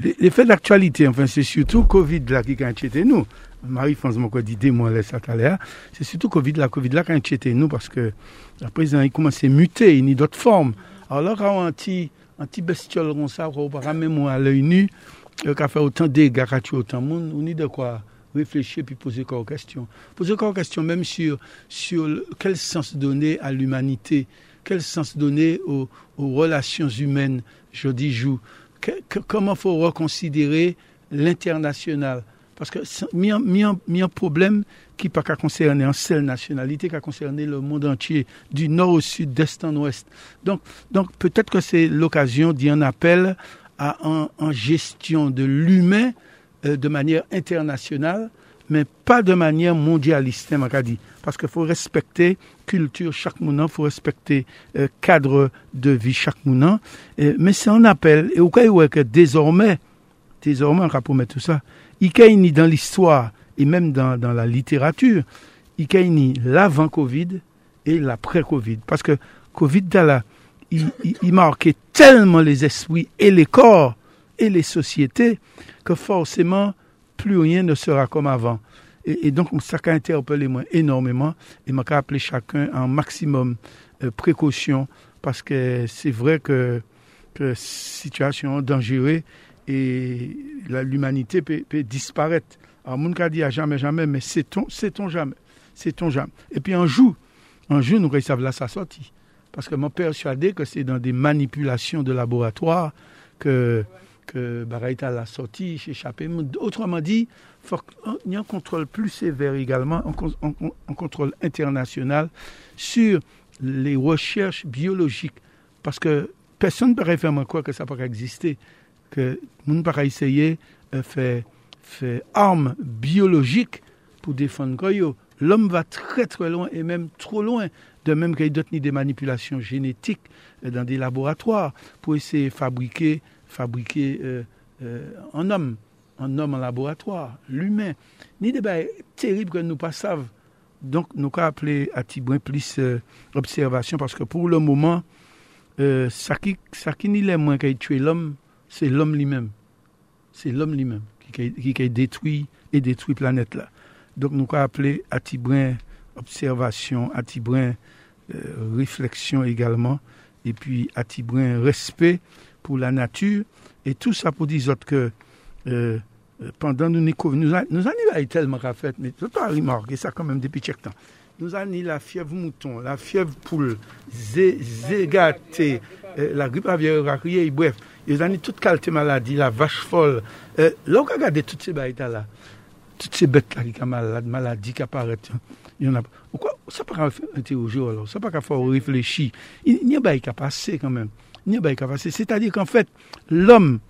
les, faits d'actualité, enfin c'est surtout Covid là qui a inquiété nous. Marie-France m'a dit mois laisse c'est surtout Covid la Covid là a inquiété nous parce que la président il à muter, il y a d'autres formes. Alors là, quand on a un petit, un petit bestiole comme ça, on va même à l'œil nu, euh, qui a fait autant de dégâts, qui a tué autant de monde, on a de quoi réfléchir puis poser encore question. Poser encore question même sur, sur quel sens donner à l'humanité, quel sens donner aux, aux relations humaines, je dis joue, comment faut reconsidérer l'international? Parce que il y a un problème qui pas qu'à concerner une seule nationalité, qui a concerné le monde entier, du nord au sud, d'est en ouest. Donc, peut-être que c'est l'occasion d'y en appel à une gestion de l'humain euh, de manière internationale, mais pas de manière mondialiste, hein, dit. Parce qu'il faut respecter culture chaque moment, il faut respecter euh, cadre de vie chaque moment. mais c'est un appel. Et au cas où que désormais, désormais, on va promettre tout ça, y dans l'histoire et même dans, dans la littérature, il y l'avant-Covid et l'après-Covid. Parce que Covid, il, il, marquait tellement les esprits et les corps et les sociétés que forcément, plus rien ne sera comme avant. Et, donc, ça a interpellé moi énormément et m'a appelé chacun en maximum euh, précaution parce que c'est vrai que, que situation dangereuse et l'humanité peut, disparaître. Alors, mon cas dit à jamais, jamais, mais c'est-on, c'est-on jamais. Et puis un jour, un jour, nous réussissons là sa sortie. Parce que je suis persuadé que c'est dans des manipulations de laboratoire que, que Baraïta l'a sorti, échappé. Autrement dit, il y a un contrôle plus sévère également, un, contrôle international sur les recherches biologiques. Parce que personne ne peut faire quoi que ça peut exister ke moun pa ka iseye eh, fè arme biologik pou defan koyo. L'om va tre tre loin et même trop loin. De même qu'il y a d'autres des manipulations génétiques eh, dans des laboratoires pour essayer de fabriquer, fabriquer euh, euh, en homme, en homme en laboratoire, l'humain. Ni des bails terribles que nous ne savons pas. Donc, nous avons appelé à Tibouin plus euh, observation parce que pour le moment, eh, ça qui, ça qui n'y l'est moins qu'il tue l'homme, c'est l'homme lui-même. C'est l'homme lui-même qui, qui, détruit et détruit la planète là. Donc nous avons appelé à Tibrin observation, à Tibrin euh, réflexion également, et puis à Tibrin respect pour la nature, et tout ça pour dire que euh, euh, pendant nous nous, nous, avons tellement fait, mais tu as remarqué ça quand même depuis quelque temps. Nous avons la fièvre mouton, la fièvre poule, zégaté, la grippe aviaire, bref, ils ont toute qualité maladie, la vache folle. Euh, là, on toutes ces bêtes là, toutes ces bêtes-là qui ont malade, maladie qui apparaissent. Il y en a. Pourquoi Ça pas interroger alors, ça pas faut réfléchir. Il n'y a pas qu'à passer quand même. Il n'y a pas qu'à passer. C'est-à-dire qu'en fait, l'homme,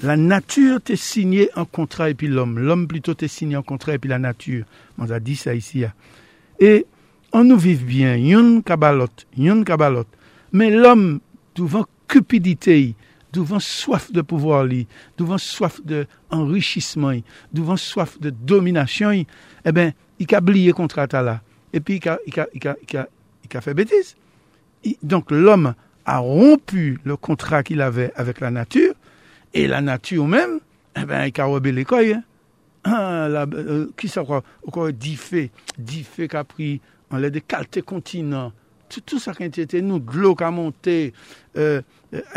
la nature t'est signé un contrat et puis l'homme. L'homme plutôt t'est signé un contrat et puis la nature. On a dit ça ici. Hein. Et on nous vit bien, yon kabalot, yon kabalot. Mais l'homme, devant cupidité, devant soif de pouvoir, soif d'enrichissement, devant soif de domination, eh bien, il a oublié contrat là. Et puis, il a, il a, il a, il a, fait bêtise. donc, l'homme a rompu le contrat qu'il avait avec la nature, et la nature même, eh ben, il a robé l'école. Hein. ki sa kwa, okor di fe, di fe kapri, an lè de kalte kontinant, tout sa ki entete nou, glou ka monte, euh,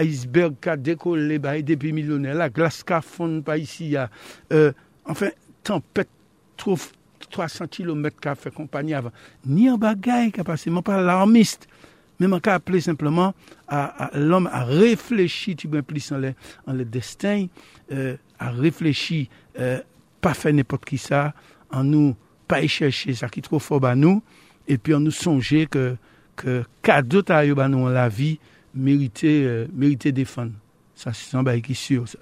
iceberg ka dekole, ba e depi milyonè, la glas ka fon pa isi ya, euh, anfen, tempète trouf 300 km ka fè kompany avan. Ni an bagay ka pase, man pa l'armiste, men man ka aple simplement l'homme a reflechi, tu ben plis an lè destin, a reflechi, euh, pas faire n'importe qui ça, en nous, pas y chercher ça qui est trop fort à nous, et puis en nous songer que que cadeau ta yo dans la vie mérité euh, mérité défendre ça c'est un bail qui sûr ça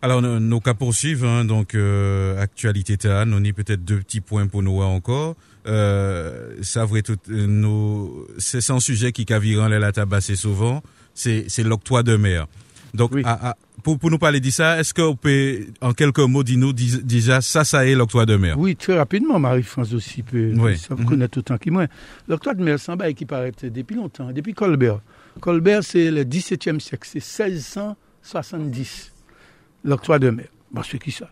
Alors, nos, nos cas poursuivent, hein, donc euh, actualité ta, nous ni peut-être deux petits points pour nous encore. Euh, ça vrai tout, euh, nous, c'est un sujet qui caviran les la tabassé souvent, c'est c'est l'octroi de mer. Donc, Oui. à- à- pour, pour nous parler de ça, est-ce que vous pouvez, en quelques mots, dire-nous dis- déjà, ça, ça est l'octroi de mer? Oui, très rapidement, Marie-France aussi peut Oui. ça Mhm. connaît autant que moi. L'octroi de mer, c'est un bail qui paraît depuis longtemps, depuis Colbert. Colbert, c'est le XVIIe siècle, c'est 1670, l'octroi de mer. Bon, c'est qui ça?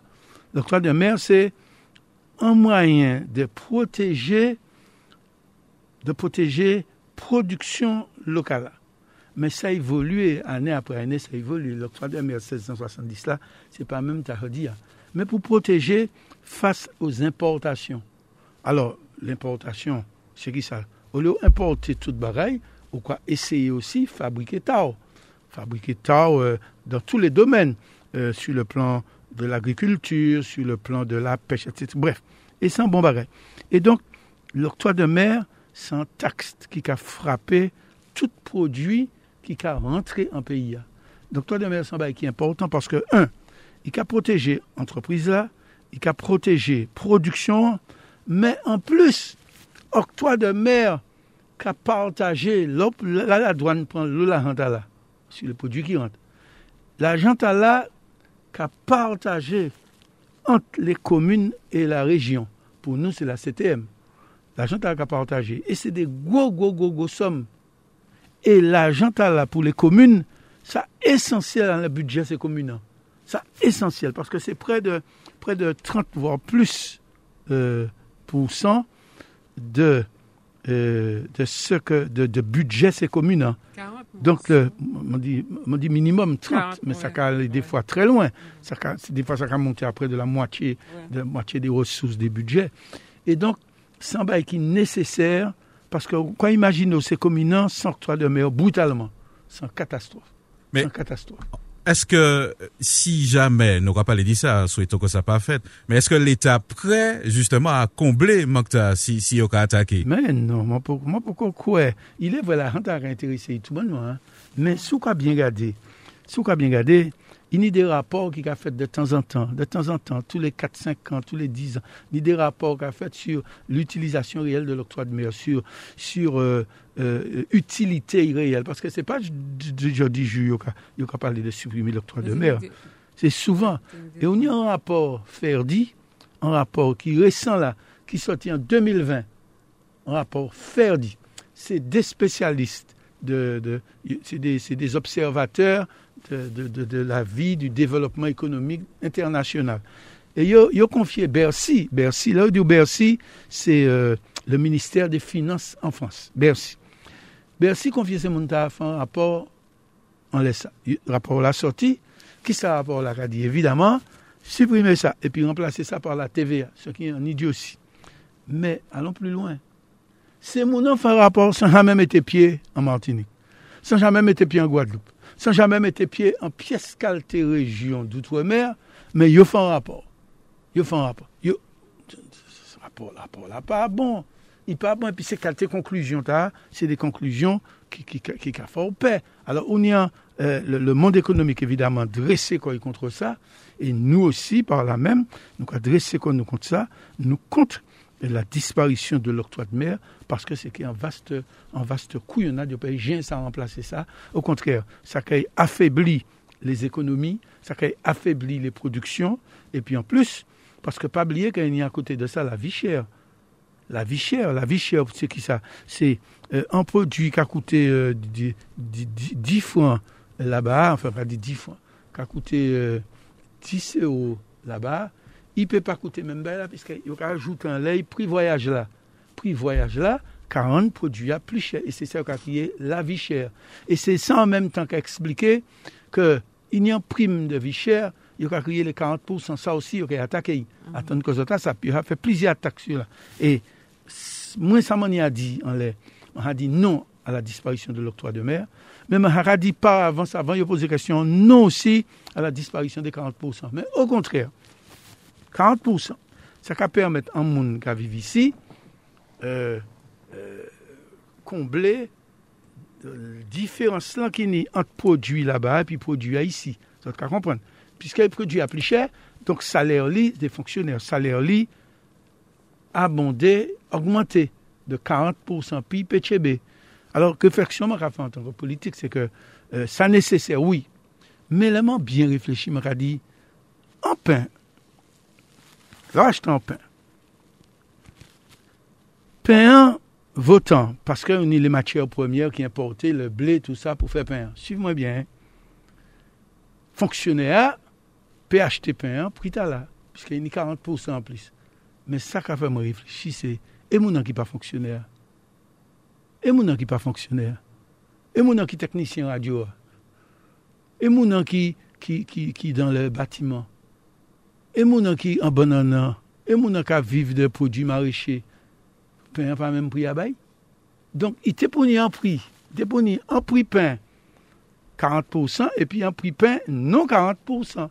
L'octroi de mer, c'est un moyen de protéger, de protéger production locale. Mais ça a évolué année après année, ça évolue. L'octroi de mer 1670 là, c'est pas même Tahodia. Mais pour protéger face aux importations. Alors, l'importation, c'est qui ça? Au lieu d'importer toute bagaille, on quoi essayer aussi fabriquer tao. Fabriquer tao euh, dans tous les domaines, euh, sur le plan de l'agriculture, sur le plan de la pêche, etc. Bref, et un bon bagage. Et donc, l'octroi de mer, c'est un taxe qui a frappé tout produit qui a rentré en pays. L'octroi de mer, qui est important parce que, un, il a protégé l'entreprise là, il a protégé production, mais en plus, octroi de mer qu'a partagé, l'op- là, la douane prend l'eau la là, sur les produits qui rentrent. L'argent à là qu'a partagé entre les communes et la région. Pour nous, c'est la CTM. L'argent à là qu'a partagé. Et c'est des gros, gros, gros, gros sommes. Et l'argent à là pour les communes, ça essentiel dans le budget de ces communes. Ça essentiel parce que c'est près de, près de 30 voire plus euh, pour cent de, euh, de ce que de, de budget ces communes. hein. 40 Donc, le, on, dit, on dit minimum 30, 40, mais ça ouais, peut aller des ouais. fois très loin. Ça ca- des fois, ça peut monter après de la moitié, Ouais. de la moitié des ressources des budgets. Et donc, c'est un bail qui est nécessaire parce que quand imaginez ces communes sans octroi de mer brutalement, c'est une catastrophe. Mais- C'est une catastrophe. Est-ce que si jamais, nous pas les dire ça, souhaitons que ça pas fait, mais est-ce que l'État prêt justement à combler Mokta si si on a attaqué Mais non, moi, pour, moi pourquoi quoi Il est voilà, rente à intéresser tout le monde, hein. mais sous quoi bien garder, sous quoi bien garder, il y a des rapports qui a fait de temps en temps, de temps en temps, tous les 4-5 ans, tous les 10 ans, a des rapports qui a fait sur l'utilisation réelle de l'octroi de mer, sur, sur euh, euh, utilité réelle, parce que c'est pas aujourd'hui jour il a parlé de supprimer l'octroi de mer, c'est souvent. Et on y a un rapport Ferdi, un rapport qui est récent là, qui sorti en 2020, un rapport Ferdi. C'est des spécialistes, de, de, c'est des, c'est des observateurs de, la vie, du développement économique international. Et ils ont confié Bercy, Bercy, là où dit Bercy, c'est euh, le ministère des Finances en France, Bercy. Bercy confie ces mondes à un rapport, on laisse ça. Rapport l'a sorti, qui ça rapport là a dit? Évidemment, supprimer ça et puis remplacer ça par la TVA, ce qui est un idiotie. Mais allons plus loin. Ces gens font un rapport sans jamais mettre pied en Martinique, sans jamais mettre pied en Guadeloupe, sans jamais mettre pied en pièce caltée région d'outre-mer, mais ils font un rapport. Ils font un rapport. Yo, rapport rapport là, pas bon. Il pas bon. Et puis c'est calté conclusion, c'est des conclusions qui, qui, qui, font paix. Alors, on y a euh, le, monde économique, évidemment, dressé contre ça. Et nous aussi, par là même, nous avons dressé nous contre ça. Nous contre la disparition de l'octroi de mer parce que c'est un vaste, un vaste couillonnade du pays. J'ai ça remplacer ça. Au contraire, ça a affaibli les économies, ça a affaibli les productions. Et puis en plus, parce que pas oublier qu'il y a à côté de ça la vie chère. La vie chère, la vie chère, c'est qui ça? C'est euh, un produit qui a coûté euh, 10, 10, 10 francs là-bas, enfin pas 10 francs, qui a coûté euh, 10 euros là-bas, il ne peut pas coûter même bien là, puisqu'il ajoute un lait, prix voyage là. Prix voyage là, 40 produits à plus cher. Et c'est ça qui est la vie chère. Et c'est ça en même temps qu'expliquer qu'il y a une prime de vie chère, il a créé les 40%, ça aussi, il a attaqué. Mm -hmm. Attends que ça, ça a fait plusieurs attaques sur là. Et moi, ça m'en a dit, on a dit non à la disparition de l'octroi de mer, mais on a dit pas avant ça, avant, il a posé question, non aussi à la disparition des 40%. Mais au contraire, 40%, ça va permettre à un monde qui vit ici, euh, euh, combler la différence là qui est entre produits là-bas et puis produits ici. Vous comprendre. puisque les produits à plus cher, donc salaire li des fonctionnaires, salaire li abondé, augmenté de 40% puis PCB. Alors, que réflexion m'a fait en tant que politique, c'est que euh, ça nécessaire, oui. Mais m'a bien réfléchi, m'a dit, en en pain. Pain votant, parce qu'on a les matières premières qui importaient, le blé, tout ça, pour faire pain. Suivez-moi bien. Fonctionnaire, peut acheter pain, prix là, puisqu'il y a 40% en plus. Mais ça qui a fait me réfléchir, c'est, et mon qui pas fonctionnaire? Et mon qui pas fonctionnaire? Et mon qui technicien radio? Et mon qui, qui, qui dans le bâtiment? E moun an ki an bananan, e moun an ka vive de prodjou marache, pen an pa menm pri abay. Donk, ite pouni an pri, ite pouni an pri pen 40%, epi an pri pen non 40%.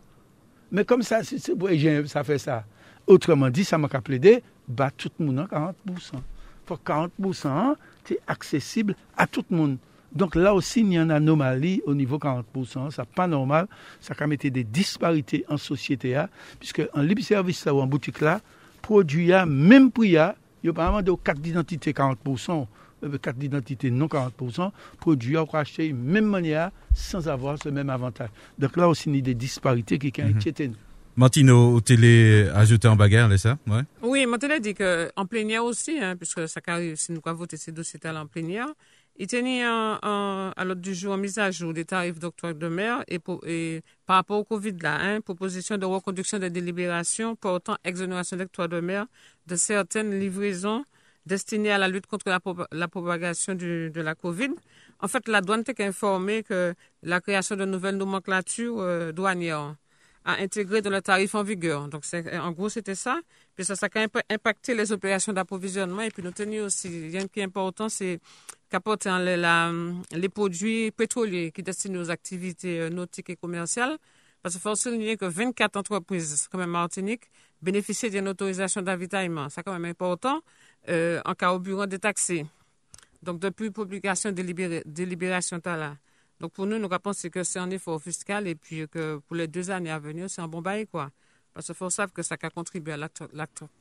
Men kom sa, se pou e jen, sa fe sa. Otreman di, sa man ka ple de, ba tout moun an 40%. Fok 40% an, te aksesible a tout moun. Donc là aussi, il y a une anomalie au niveau 40%. Ça pas normal. Ça a mettre des disparités en société, puisque en libre service ou en boutique là, produit à même prix, il y a pas de carte d'identité 40%, euh, carte d'identité non 40%, produit à acheter de même manière sans avoir ce même avantage. Donc là aussi, il y a des disparités qui sont inquiétantes. Martino, télé ajouté en bagarre, c'est ça? Ouais. Oui, Martino dit qu'en plénière aussi, hein, puisque ça arrive, si nous avons voté ces dossiers en plénière, il tenait à l'ordre du jour en mise à jour des tarifs d'octroi de mer et, par rapport au Covid là, hein, proposition de reconduction des délibérations portant exonération d'octroi de mer de certaines livraisons destinées à la lutte contre la, propagation de la Covid. En fait, la douane était informée que la création de nouvelles nomenclatures euh, douanières à intégrer dans le tarif en vigueur. Donc, en gros, c'était ça. Puis ça, ça a impacté les opérations d'approvisionnement. Et puis, nous tenons aussi, un qui est important, c'est qu'apporter les, les produits pétroliers qui destinent aux activités euh, nautiques et commerciales. Parce qu'il faut souligner que 24 entreprises, comme Martinique, bénéficient d'une autorisation d'avitaillement. C'est quand même important euh, en carburant détaxé. Donc, depuis publication de délibération, là. Donc pour nous, nous pensons que c'est un effort fiscal et puis que pour les deux années à venir, c'est un bon bail, quoi. Parce qu'il faut savoir que ça a contribué à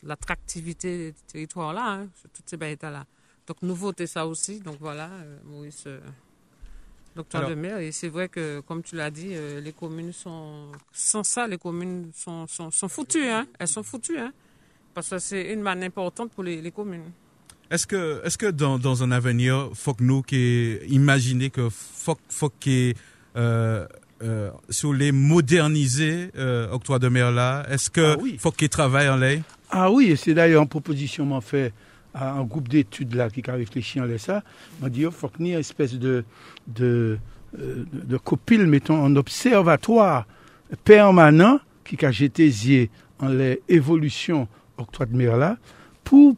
l'attractivité du territoire là, hein, sur toutes ces bails-là. Donc votons ça aussi. Donc voilà, euh, Maurice, euh, docteur de maire. Et c'est vrai que, comme tu l'as dit, euh, les communes sont. Sans ça, les communes sont, sont, sont foutues. Hein. Elles sont foutues. Hein, parce que c'est une manne importante pour les, les communes. Est-ce que, est-ce que dans, dans un avenir, faut que nous qui imaginer que faut, faut que euh, euh, sur les moderniser euh, octroi de mer là, est-ce que ah faut qu'ils travaillent en l'air? Ah oui, et c'est d'ailleurs une proposition m'a fait à un groupe d'études là qui a réfléchi en ça. M'a dit il faut qu'il y ait une espèce de de, euh, de, copile, mettons, un observatoire permanent qui a jeté en l'évolution octroi de mer là pour,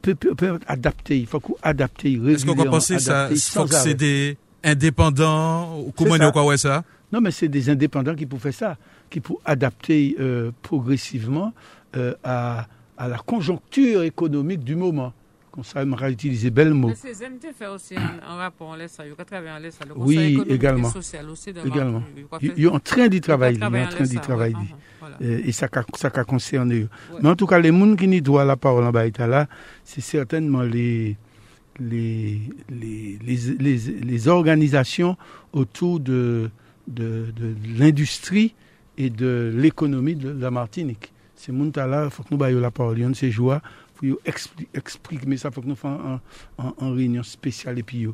adapter, il faut qu'on adapte Est-ce qu'on peut penser ça, faut que c'est des indépendants, comment on ça? Non, mais c'est des indépendants qui faire ça, qui peuvent adapter euh, progressivement euh, à, à la conjoncture économique du moment comme ça, on va utiliser bel mot. Le CSMT fait aussi un, rapport en laisse, il y a en laisse, le Conseil oui, économique également. et social aussi. De également. Il est en train d'y travailler, il est en train d'y travailler. Et ça ça a concerné eux. Mais en tout cas, les gens qui n'y doivent la parole en bas là, c'est certainement les, les, les, les, les, organisations autour de, de, l'industrie et de l'économie de la Martinique. Ces gens-là, il faut que nous baillons la parole. Il y a ces joies pour expliquer, mais ça faut que nous fassions en, réunion spéciale et puis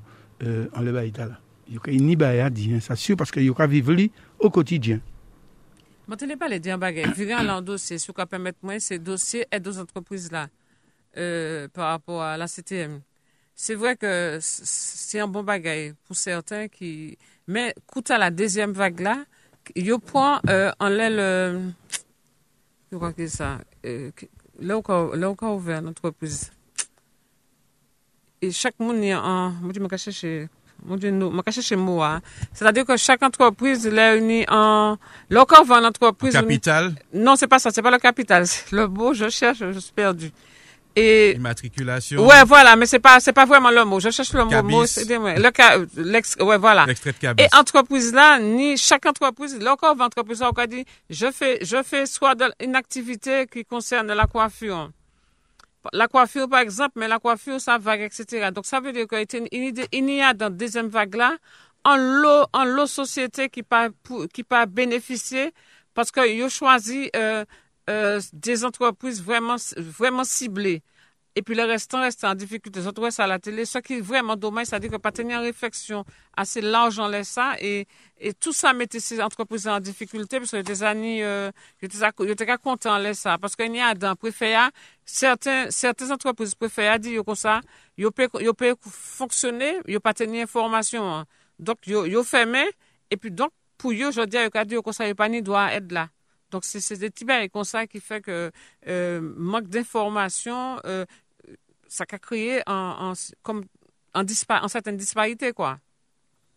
euh, en le bail là. Il y a dire, c'est sûr, parce qu'il y a vivre au quotidien. Je ne pas les dire bagage. Virer un dossier, ce qui permettre moi, ces dossiers aident aux entreprises là euh, par rapport à la CTM. C'est vrai que c'est un bon bagage pour certains qui, mais coûte à la deuxième vague là, il y a point euh, en l'aile, je crois que ça. Euh, là où on a ouvert l'entreprise, et chaque monde est en, moi je me cache chez, mon Dieu, nous, chez moi. C'est-à-dire que chaque entreprise est unie en, là où on l'entreprise. Capital? Non, c'est pas ça, c'est pas le capital. Le beau, je cherche, je suis perdu. Et Immatriculation. ouais, voilà, mais c'est pas c'est pas vraiment le mot. Je cherche le mot. Cabis. mot c'est le ca- l'ex ouais voilà. L'extrait de cabis. Et entreprise là, ni chaque entreprise, là encore entreprise là encore dit, je fais je fais soit de- une activité qui concerne la coiffure. La coiffure par exemple, mais la coiffure ça vague etc. Donc ça veut dire qu'il y a une- une idée- il y a dans la deuxième vague là un lot un lot société qui pas qui pas bénéficier parce que ils ont choisi euh, euh, des entreprises vraiment vraiment ciblées. Et puis le restant reste en difficulté. Je trouve ça à la télé. Ce qui est vraiment dommage, c'est-à-dire que pas tenir une réflexion assez large en laisse ça et, et tout ça mettait ces entreprises en difficulté parce que des années, euh, j'étais pas content en laisse ça. Parce qu'il y a dans préfet, certains, certaines entreprises préfèrent dire comme ça, ils peuvent, ils fonctionner, ils pas tenir information. hein. Donc, ils, ils fermé. Et puis, donc, pour eux, je dis, ils dire comme ça, ils pas être là. Donc, c'est des petits bails comme ça qui fait que euh, manque d'information, euh, ça a créé en, en, comme en, dispa en certaines disparités, quoi.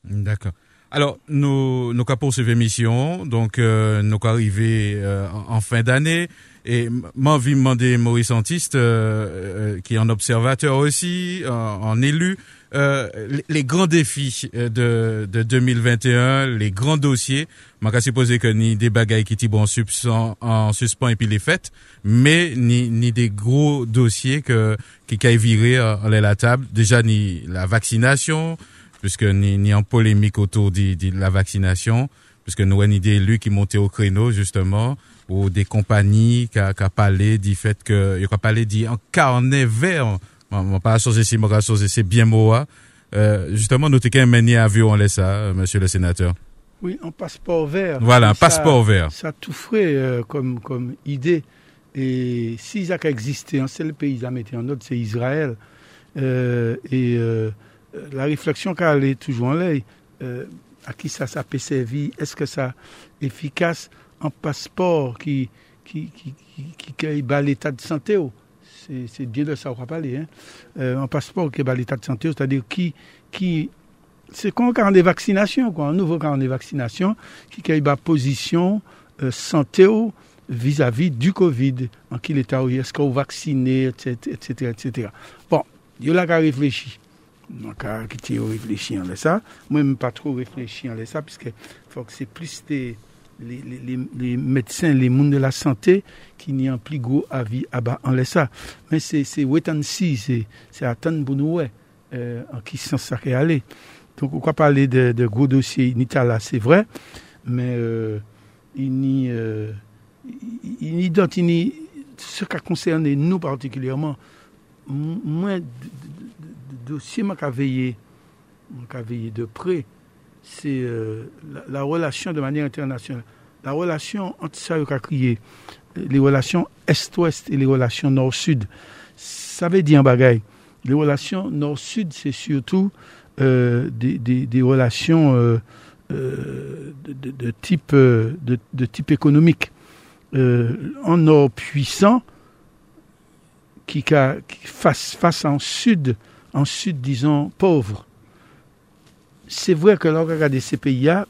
D'accord. Alors, nous, nous avons poursuivi l'émission, donc euh, nous avons arrivé euh, en, en fin d'année, et m'a de demander Maurice Antiste, euh, euh, qui est un observateur aussi, en, en élu, euh, les, les grands défis euh, de, de 2021, les grands dossiers, m'a qu'à supposer que ni des bagailles qui tibent en, suspens, en suspens et puis les fêtes, mais ni, ni des gros dossiers que, qui caillent virer en, en la table, déjà ni la vaccination, puisque ni, ni en polémique autour de, de la vaccination, puisque nous avons une idée élus qui montaient au créneau, justement, ou des compagnies qui a, qui a parlé du fait que, qui a parlé d'un carnet vert, on pas changer si, on changer c'est bien moa. Euh, justement, nous t'es mené à vue, on laisse ça, euh, monsieur le sénateur. Oui, un passeport vert. Voilà, un Ça- passeport vert. Ça tout ferait euh, comme, comme idée. Et si ça a existé, un seul pays à mettre en ordre, c'est Israël. Euh, et la réflexion qu'elle est toujours en l'air, euh, à qui ça, peut servir Est-ce que ça efficace un passeport qui qui qui qui, qui, qui l'état de santé c'est bien de ça qu'on va parler hein? Euh, un passeport qui bat l'état de santé c'est-à-dire qui qui c'est comme un carnet de vaccination, quoi, un nouveau carnet de vaccination qui a une position euh, santé vis-à-vis du Covid, en quel état où est-ce qu'on vacciné, etc., etc., etc. Bon, il y a là réfléchi. Donc, à qui réfléchi en ça. Moi, même pas trop réfléchi en ça, puisque faut que c'est plus les, les, les, médecins, les mondes de la santé qui n'y ont plus gros avis à bas en ça. Mais c'est c'est wait and see, c'est c'est attendre pour nous, euh, en qui sens ça qu'est. Donc, on va parler de, gros dossiers Nitala, c'est vrai, mais euh, il n'y euh, il n'y ce qui a concerné nous particulièrement, moins dossiers m'a qu'à veiller, m'a qu'à veiller de près, c'est euh, la, la relation de manière internationale. La relation entre ça qu'a crié, les relations Est-Ouest et les relations Nord-Sud. Ça veut dire un bagaille. Les relations Nord-Sud, c'est surtout euh, des, des, relations euh, de, type, de, type économique. En Nord puissant, qui, qui face, face en Sud, Sud, disons, pauvre. C'est vrai que lorsqu'on regarde ces pays-là,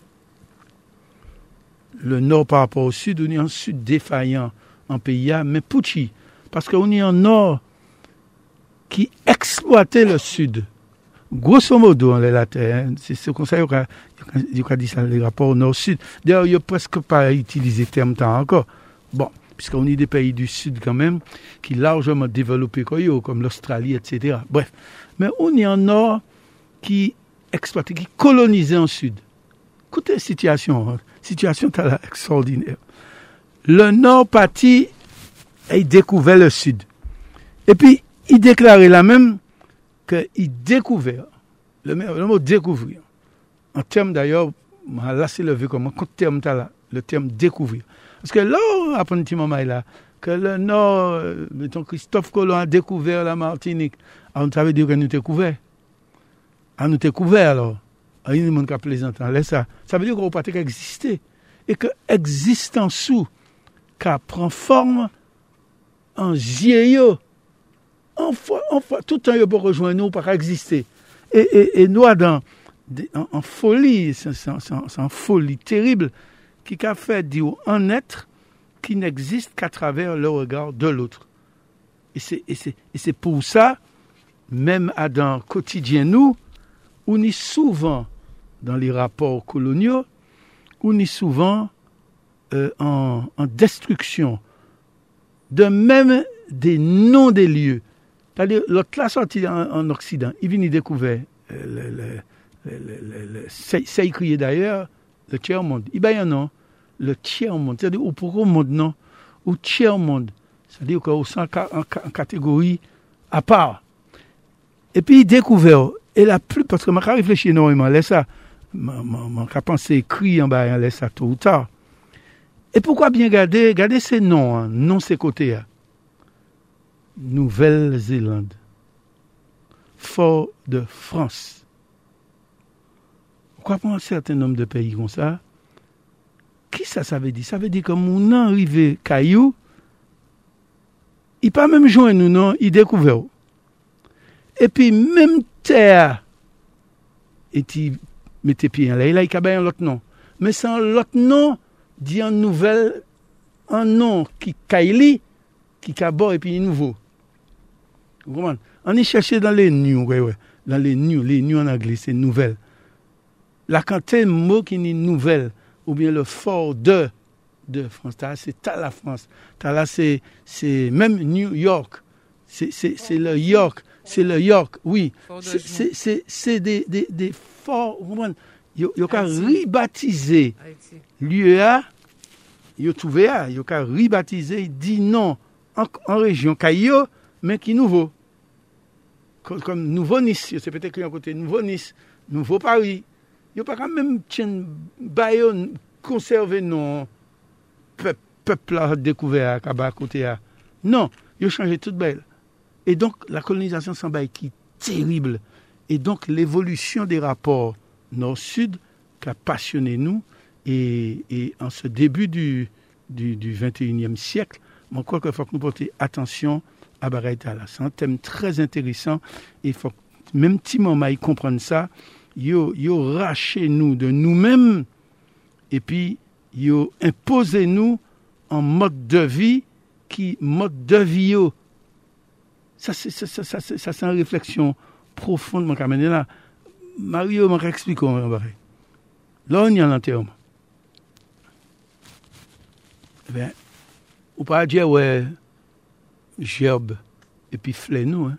le Nord par rapport au Sud, on est en Sud défaillant en pays-là, mais Pucci, parce qu'on est en Nord qui exploitait le Sud. Grosso modo, on est terre, hein, c'est ce conseil qu'il a dit ça, les rapports Nord-Sud. D'ailleurs, il n'a presque pas utilisé le terme temps encore. Bon, puisqu'on est des pays du Sud quand même, qui largement développés comme l'Australie, etc. Bref. Mais on est en Nord qui exploitait, qui colonisait en Sud. Écoutez situation, hein. situation extraordinaire. Le Nord parti et il découvert le Sud. Et puis, il déclarait là même qu'il découvert, le, mot- découvrir, en termes d'ailleurs, là c'est levé comme un terme le terme découvrir. Parce que là, après un petit moment là, que le Nord, euh, mettons Christophe Colomb a découvert la Martinique, alors ça veut dire que nous découvert. Ah, nous découvert alors. Ah, il y a des gens qui laisse ça. Ça veut dire qu'on pas exister. Et que sous, qui prend forme en vieillot, en, tout le temps, il peut rejoindre nous, pas exister. Et, nous, dans, en, folie, c'est en folie terrible, qui a fait dire un être qui n'existe qu'à travers le regard de l'autre. Et c'est pour ça, même à dans quotidien nous, on est souvent dans les rapports coloniaux, on est souvent euh, en, destruction de même des noms des lieux. C'est-à-dire, l'autre là sorti en, Occident, il vient y découvrir, euh, c'est écrit d'ailleurs, le tiers monde. Il y a un nom, le tiers monde. C'est-à-dire, au pour monde, non, au tiers monde. C'est-à-dire qu'on sent en, en catégorie à part. E pi yi dekouver, e la plu, paske man ka reflechi enormement, lè sa, man ka panse kri an bayan, lè sa tou ou ta. E poukwa bien gade, gade se non, non se kote ya. Nouvel-Zélande, Fort de France. Kwa pou an certain nom de peyi kon sa, ki sa sa ve di? Sa ve di kon moun nan rive kayou, i pa mèm jwen nou nan, i dekouve ou. Et puis, même terre, et il mettait pied en là, il a un autre nom. Mais sans l'autre nom, dit en nouvelle, un nom qui Kaili, qui Kabo et puis nouveau. Vous comprenez? On est cherché dans les news, ouais, ouais. Dans les news, les news en anglais, c'est nouvelle. La quantité de mots qui est nouvelle, ou bien le fort de, de France, c'est la France. là, c'est, c'est même New York. C'est, c'est, c'est le York. c'est le York, oui. C'est des, des, des Fort Woman. Yo ka ribatize lye a, yo touve a, yo ka ribatize, di non, an, an rejyon ka yo, men ki nouvo. Kom, kom nouvo Nis, yo se pete kli an kote, nouvo Nis, nouvo Paris. Yo pa ka menm tjen bayo konserve non pep, pepla dekouve a, kaba kote a. Non, yo chanje tout bel. Et donc la colonisation s'en qui terrible. Et donc l'évolution des rapports nord-sud qui a passionné nous. Et, en ce début du, du, 21e siècle, je crois qu'il faut que nous portions attention à Baraïtala. C'est un thème très intéressant. Et il faut même petit moment, ils comprennent ça. Yo, yo raché nous de nous-mêmes et puis yo imposé nous en mode de vie qui mode de vie Ça c'est ça, ça, ça, ça, c'est une réflexion profonde mon là. Mario m'a expliqué un bagage. Là, on y a l'enterrement. Eh bien, ou pas dire, ouais, gerbe, et puis flé nous, hein?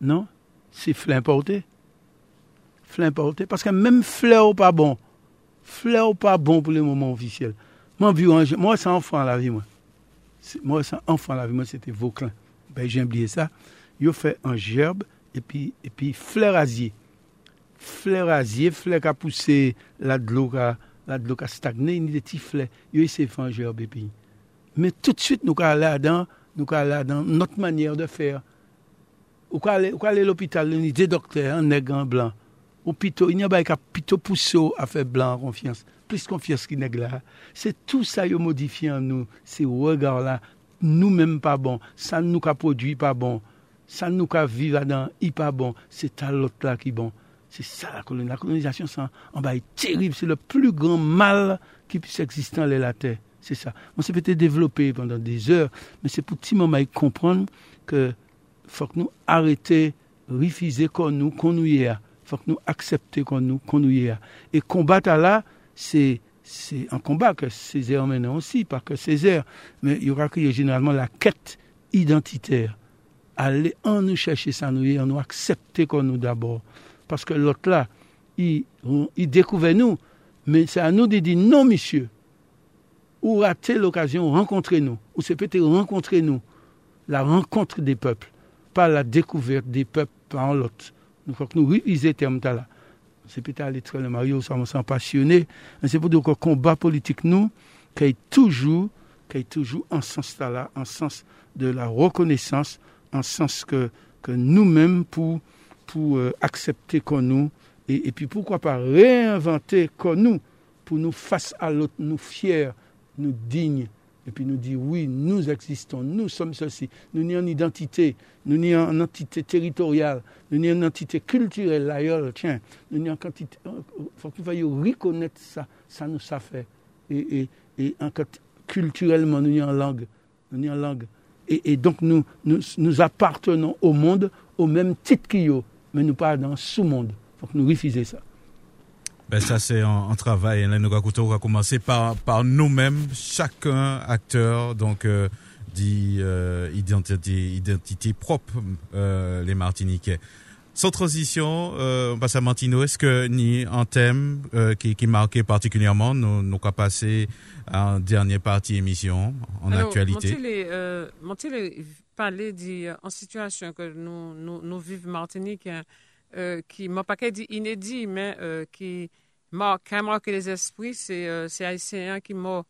Non, c'est flé importé. Flé importé, parce que même flé ou pas bon, flé ou pas bon pour le moment officiel. Moi, moi, c'est enfant à la vie, moi. Moi, c'est enfant à la vie, moi, c'était Vauclin. ben jen bliye sa, yo fè an gerbe, epi fleur azye. Fleur azye, fleur ka pousse la dlo ka, ka stagne, ni de ti fleur, yo se fè an gerbe epi. Men tout suite nou ka la dan, nou ka la dan, not manyer de fèr. Ou ka ale l'opital, ni de dokter, an neg an blan. Ou pito, inye bay ka pito pousso a fè blan konfians. Plis konfians ki neg la. Se tout sa yo modifi an nou, se ou regar la, Nous-mêmes pas bon. Ça nous a produit pas bon. Ça nous a vivre dans, il pas bon. C'est à l'autre là qui bon. C'est ça la colonisation. La colonisation, c'est en bas terrible. C'est le plus grand mal qui puisse exister dans la terre. C'est ça. On s'est peut-être développé pendant des heures, mais c'est pour petit moment comprendre que faut que nous arrêtions, refuser qu'on nous, qu'on nous y a. faut que nous accepter qu'on nous, qu'on nous y a. Et combattre là, c'est c'est un combat que Césaire mène aussi, pas que Césaire, mais il y aura que généralement la quête identitaire. Aller en nous chercher ça, nous, en nous accepter qu'on nous d'abord parce que l'autre là, il, il nous. Mais c'est à nous de dire non, monsieur. Ou rater l'occasion, rencontrer nous. Ou c'est peut-être rencontrer nous. La rencontre des peuples. Pas la découverte des peuples par l'autre. Il faut que nous révisions terme là. C'est peut-être très le Mario, ça me sent passionné. C'est pour dire que le combat politique, nous, qui est toujours, toujours en sens en sens de la reconnaissance, en sens que, que nous-mêmes, pour pour euh, accepter qu'on nous, et, puis pourquoi pas réinventer qu'on nous, pour nous face à l'autre, nous fiers, nous dignes, et puis nous dire oui, nous existons, nous sommes ceci, nous avons une identité, nous avons une entité territoriale, nous avons une entité culturelle, d'ailleurs, tiens, nous avons une quantité, il euh, faut qu'il faille reconnaître ça, ça nous ça fait. Et, et, et culturellement, nous avons une langue, nous une langue. Et, donc nous, nous, appartenons au monde au même titre qu'il mais nous pas dans sous-monde. Donc nous refuser ça. Ben ça c'est un, travail. Là, nous va commencer par, par nous-mêmes, chacun acteur, donc euh, dit euh, identité, identité propre euh, les Martiniquais. Sans transition, euh, on passe à Martino. Est-ce que ni un thème euh, qui, qui marquait particulièrement nous, nous a passé à un dernier partie émission en actualité? Euh, Montil parlait en situation que nous, nous, nous vivons Martinique, hein, euh, qui m'a pas dit inédit, mais euh, qui m'a quand marqué les esprits, c'est euh, haïtien qui m'a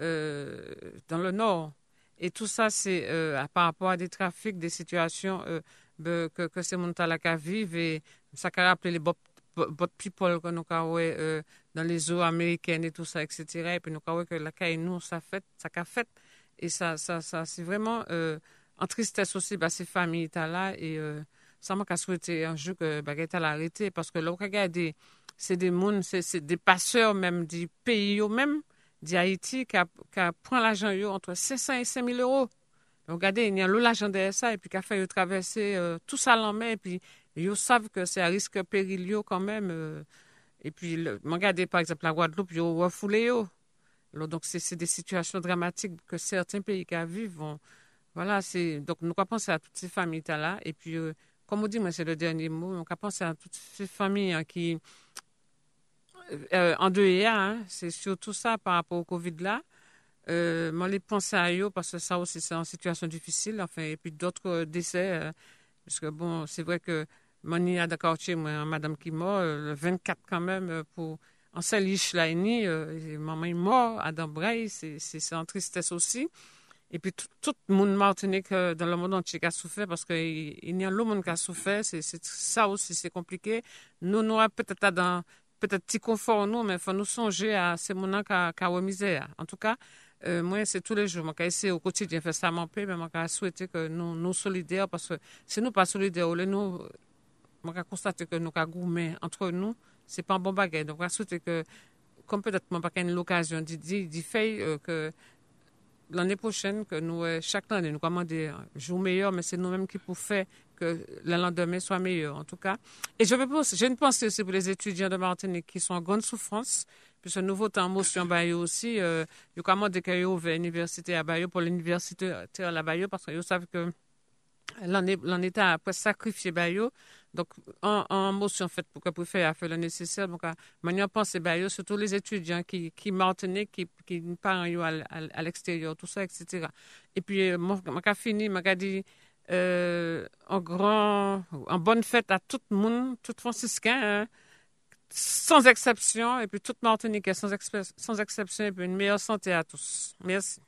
euh, dans le nord. Et tout ça, c'est par rapport à des trafics, des situations que, que ces gens-là vivent et ça a rappelé les bot people que nous avons euh, dans les eaux américaines et tout ça, etc. Et puis nous avons que la caille nous, ça fait, ça a fait. Et ça, ça, ça c'est vraiment euh, en tristesse aussi, bah, ces familles-là. Et euh, ça m'a souhaité un jour que Baguette a arrêté parce que là, regardez, c'est des gens, c'est des passeurs même du pays, même d'Haïti, qui, qui prend l'argent entre 500 et 5 000 euros. Regardez, il y a l'argent de ça, et puis qui a fait traverser euh, tout ça en main, et puis ils savent que c'est un risque périlleux quand même. Euh, et puis, regardez par exemple la Guadeloupe, ils ont refoulé. Donc, c'est des situations dramatiques que certains pays qui vivent. voilà, c'est donc nous pensé à toutes ces familles-là. Et puis, euh, comme on dit, moi, c'est le dernier mot, on a pensé à toutes ces familles hein, qui, en deux hein, c'est surtout ça par rapport au Covid-là. Euh, moi, les pensé à eux parce que ça aussi, c'est une situation difficile. Enfin, et puis d'autres euh, décès. Euh, parce que bon, c'est vrai que Mani a d'accord chez moi, madame qui mort, le 24 quand même, pour en saliche la maman est mort, Adam Bray, c'est en tristesse aussi. Et puis tout, tout le monde martinique dans le monde entier qui a souffert parce qu'il y a le monde qui a souffert, c'est ça aussi, c'est compliqué. Nous, nous, peut-être dans peut-être petit confort, nous, mais il faut nous songer à ces moments qui ont misère. En tout cas, euh, moi, c'est tous les jours. Moi, essayer au quotidien faire ça mon peu, mais moi, souhaiter que nous, nous solidaires, parce que si nous pas solidaires, nous, moi, constater que nous, gourmet entre nous, c'est pas un bon bagage. Donc, je souhaiter que, comme peut-être, moi, pas l'occasion d'y faire euh, que l'année prochaine, que nous, euh, chaque année, nous commandons un jour meilleur, mais c'est nous-mêmes qui pouvons faire que le lendemain soit meilleur, en tout cas. Et je, veux, j'ai une pensée aussi pour les étudiants de Martinique qui sont en grande souffrance, puis ce nouveau temps motion Bayo aussi, euh, y a comment de ouvert l'université à Bayo pour l'université à la Bayo parce qu'ils savent que l'en État a presque sacrifié Bayo. Donc, en, en motion faite pour que faire faire le nécessaire. Donc, maintenant, pense Bayo, surtout les étudiants qui, qui Martinique, qui, qui partent à, à, l'extérieur, tout ça, etc. Et puis, euh, moi, j'ai fini, j'ai dit, euh, en grand, en bonne fête à tout le monde, tout franciscain, hein sans exception, et puis toute Martinique sans, sans exception, et puis une meilleure santé à tous. Merci.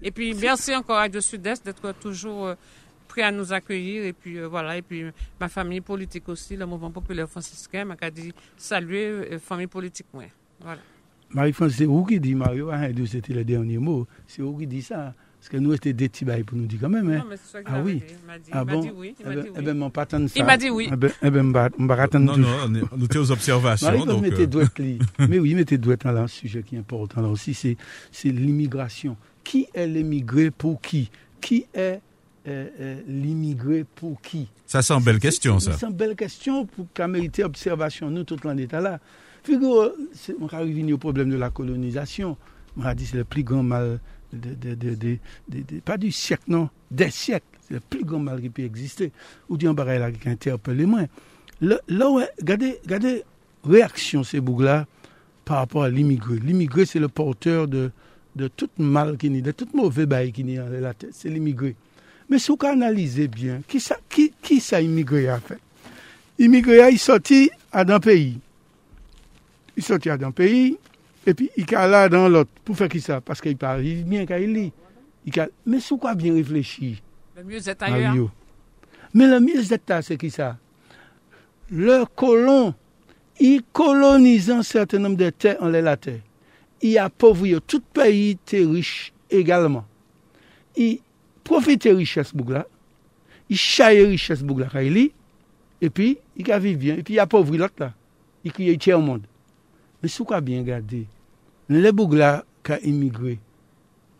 Et puis merci encore à Radio Sud-Est d'être toujours euh, prêt à nous accueillir, et puis euh, voilà, et puis ma famille politique aussi, le mouvement populaire franciscain, m'a dit saluer la euh, famille politique, ouais. Voilà. Marie-France, c'est vous qui dit, Mario, hein, c'était le dernier mot, c'est vous qui dit ça. Parce que nous, c'était des petits bails pour nous dire quand même. Hein. Non, mais c'est ah oui. Il m'a dit, ah bon? dit oui. Il m'a eh ben, dit oui. Eh ben, pas ça. Il m'a dit oui. Eh ben, eh ben, on va attendre Non, non, nous étions aux observations. Marie, donc, mettez euh... mais oui, mettez doigt dans un sujet qui est important là aussi, c'est, c'est l'immigration. Qui est l'immigré pour qui? Qui est euh, euh, l'immigré pour qui? Ça, une belle question, ça. C'est une belle question pour qu'a mérité observation, nous, tout l'état là. Figure, on va revenir au problème de la colonisation. On a dit c'est le plus grand mal de, de, de, pas du siècle, non, des siècles. C'est le plus grand mal qui peut exister. Ou dit un barrage là qui interpelle moins. Là, regardez, regardez, réaction ces bougs-là par rapport à l'immigré. L'immigré, c'est le porteur de, de tout mal qui n'est, de tout mauvais bail qui n'est dans la tête. C'est l'immigré. Men sou ka analize bien, ki sa, ki, ki sa imigre a fe? Imigre a, i soti a dan peyi. I soti a dan peyi, epi i ka la dan lot. Pou fe ki sa? Paske i pari, bien ka i li. Ka... Men sou ka bien reflechi. Le mieux est ailleurs. Men le mieux est ailleurs, se ki sa? Le kolon, i kolonizan certain nom de te an le la te. I apovri yo. Tout peyi te riche egalman. I profite richesse là. Il chaille richesse il lit. Et puis, il vivre bien. Et puis, il appauvrit l'autre là. Il crée au monde. Mais c'est quoi bien garder? Les Bougla qui a immigré,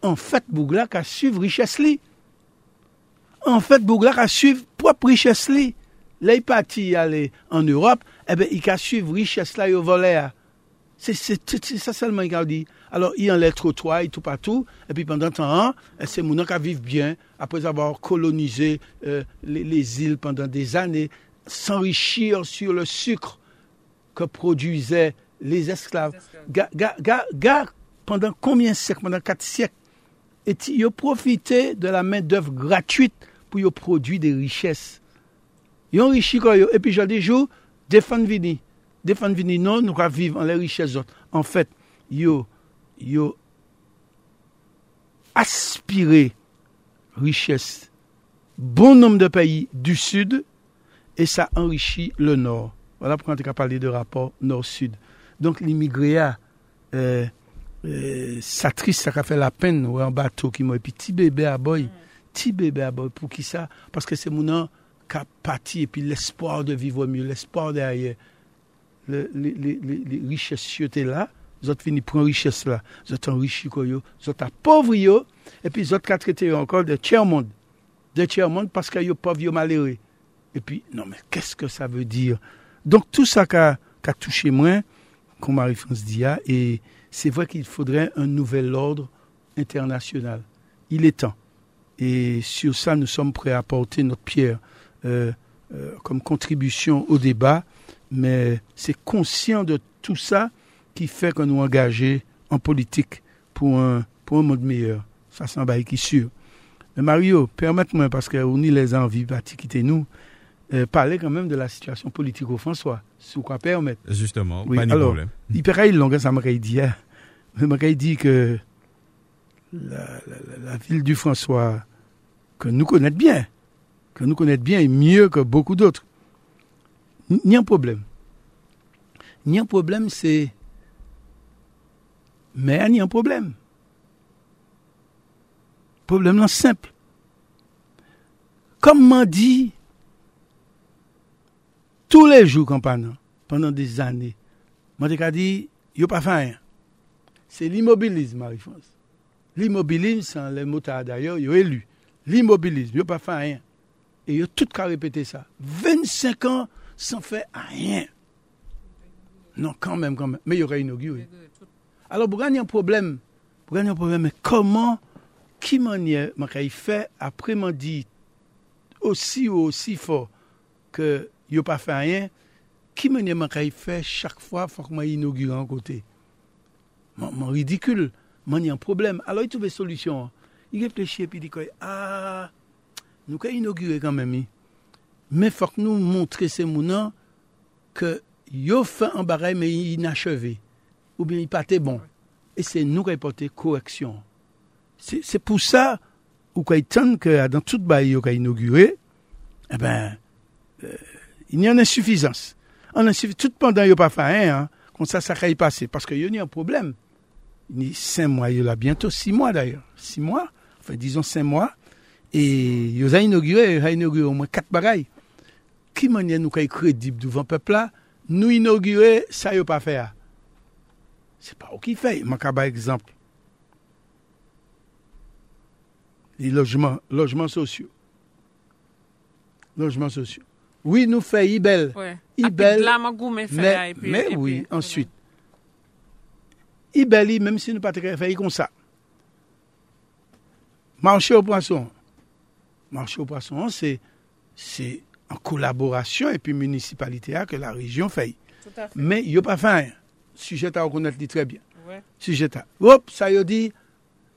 en fait, Bougla qui a suivi richesse li. en fait, Bougla a suivre propre richesse li. Là, il parti aller en Europe, eh ben, il a suivre richesse là, il volé. C'est ça seulement qu'il a dit. Alors, il enlève trottoir et tout partout. Et puis, pendant temps, c'est mon qui vivent bien, après avoir colonisé euh, les, les, îles pendant des années, s'enrichir sur le sucre que produisaient les esclaves. Ga, ga, ga, ga pendant combien de siècles? Pendant quatre siècles. Et ils ont profité de la main-d'œuvre gratuite pour produire des richesses. Ils ont enrichi Et puis, j'ai des jours, défendre vini. Défendre vini, non, nous allons vivre en les richesses autres. En fait, ils yo aspire richesse bon nom de peyi du sud e sa enrichi le nord. Wala pou an te ka pale de rapor nord-sud. Donk l'imigrea euh, euh, sa tris sa ka fe la pen wè an bato ki mwen. Pi ti bebe aboy, ti bebe aboy pou ki sa, paske se moun an ka pati epi l'espoir de vivre mieux, l'espoir derye. Le, le, le, le richesse yote la, ont fini prendre richesse là, ils ont enrichi quoi, ils ont appauvri et puis ils ont traité encore de tiers monde, de tiers monde pauvres, malheureux. Et puis non mais qu'est-ce que ça veut dire? Donc tout ça qui a, qui a touché moi comme Marie-France Dia, et c'est vrai qu'il faudrait un nouvel ordre international. Il est temps. Et sur ça, nous sommes prêts à apporter notre pierre euh, euh, comme contribution au débat, mais c'est conscient de tout ça qui fait que nous engager en politique pour un, pour un monde meilleur. Ça semble qui sûr. Mais Mario, permette-moi, parce que on y les envies de quitter nous, euh, parler quand même de la situation politique au François, sous quoi permettre. Justement, oui, pas de problème. Il paraît long, ça m'a dit hein. m'a dit que la, ville du François, que nous connaissons bien, que nous connaissons bien et mieux que beaucoup d'autres, n'y a un problème. N'y a un problème, c'est. Mais il y a un problème. Problème simple. Comme m'a dit tous les jours campagne, pendant des années. Moi, j'ai dit, il n'y a pas fait rien. C'est l'immobilisme, Marie-France. L'immobilisme, les motards d'ailleurs, ils ont élu. L'immobilisme, a fait rien. Et ils ont tout qu'à répéter ça. 25 ans sans faire rien. Non, quand même, quand même. Mais il y aurait inauguré. Alors, pour gagner un problème, pour un problème, mais comment, qui manière, il fait après m'a dit aussi ou aussi fort que il pas fait rien, qui me dit fait chaque fois, faut que moi inaugure un côté? Mon ridicule, il y a un problème. Alors il trouve une solution. Il réfléchit et puis il dit ah, nous avons inauguré quand même. Mais il faut que nous montrions ces mounants que yo fait un barrage mais inachevé. Ou bien il pas bon. Et c'est nous qui porté correction. C'est pour ça, ou il que dans toute bail a inauguré, eh ben, euh, il y a une insuffisance. En insuffisance. Tout pendant, il n'y a pas fait hein. Comme ça, ça va y passer. Parce qu'il y a un problème. Il y a cinq mois, il y a bientôt six mois d'ailleurs. Six mois, enfin, disons cinq mois. Et il a inauguré, il a inauguré au moins quatre bagailles. Qui manière nous crédible devant le peuple là, nous inaugurer, ça n'y a pas fait. Se pa ou ki fey. Man ka ba ekzamp. Li lojman, lojman sosyo. Lojman sosyo. Oui, nou fey ibel. Ibel. Mè oui, answit. Ibel li, mèm si nou patre fey kon sa. Marche ou prason. Marche ou prason, se en kolaborasyon epi municipalite a ke la rejyon fey. Men, yo pa fey. Sujet à reconnaître très bien. Ouais. Sujet à. Hop, ça y a dit,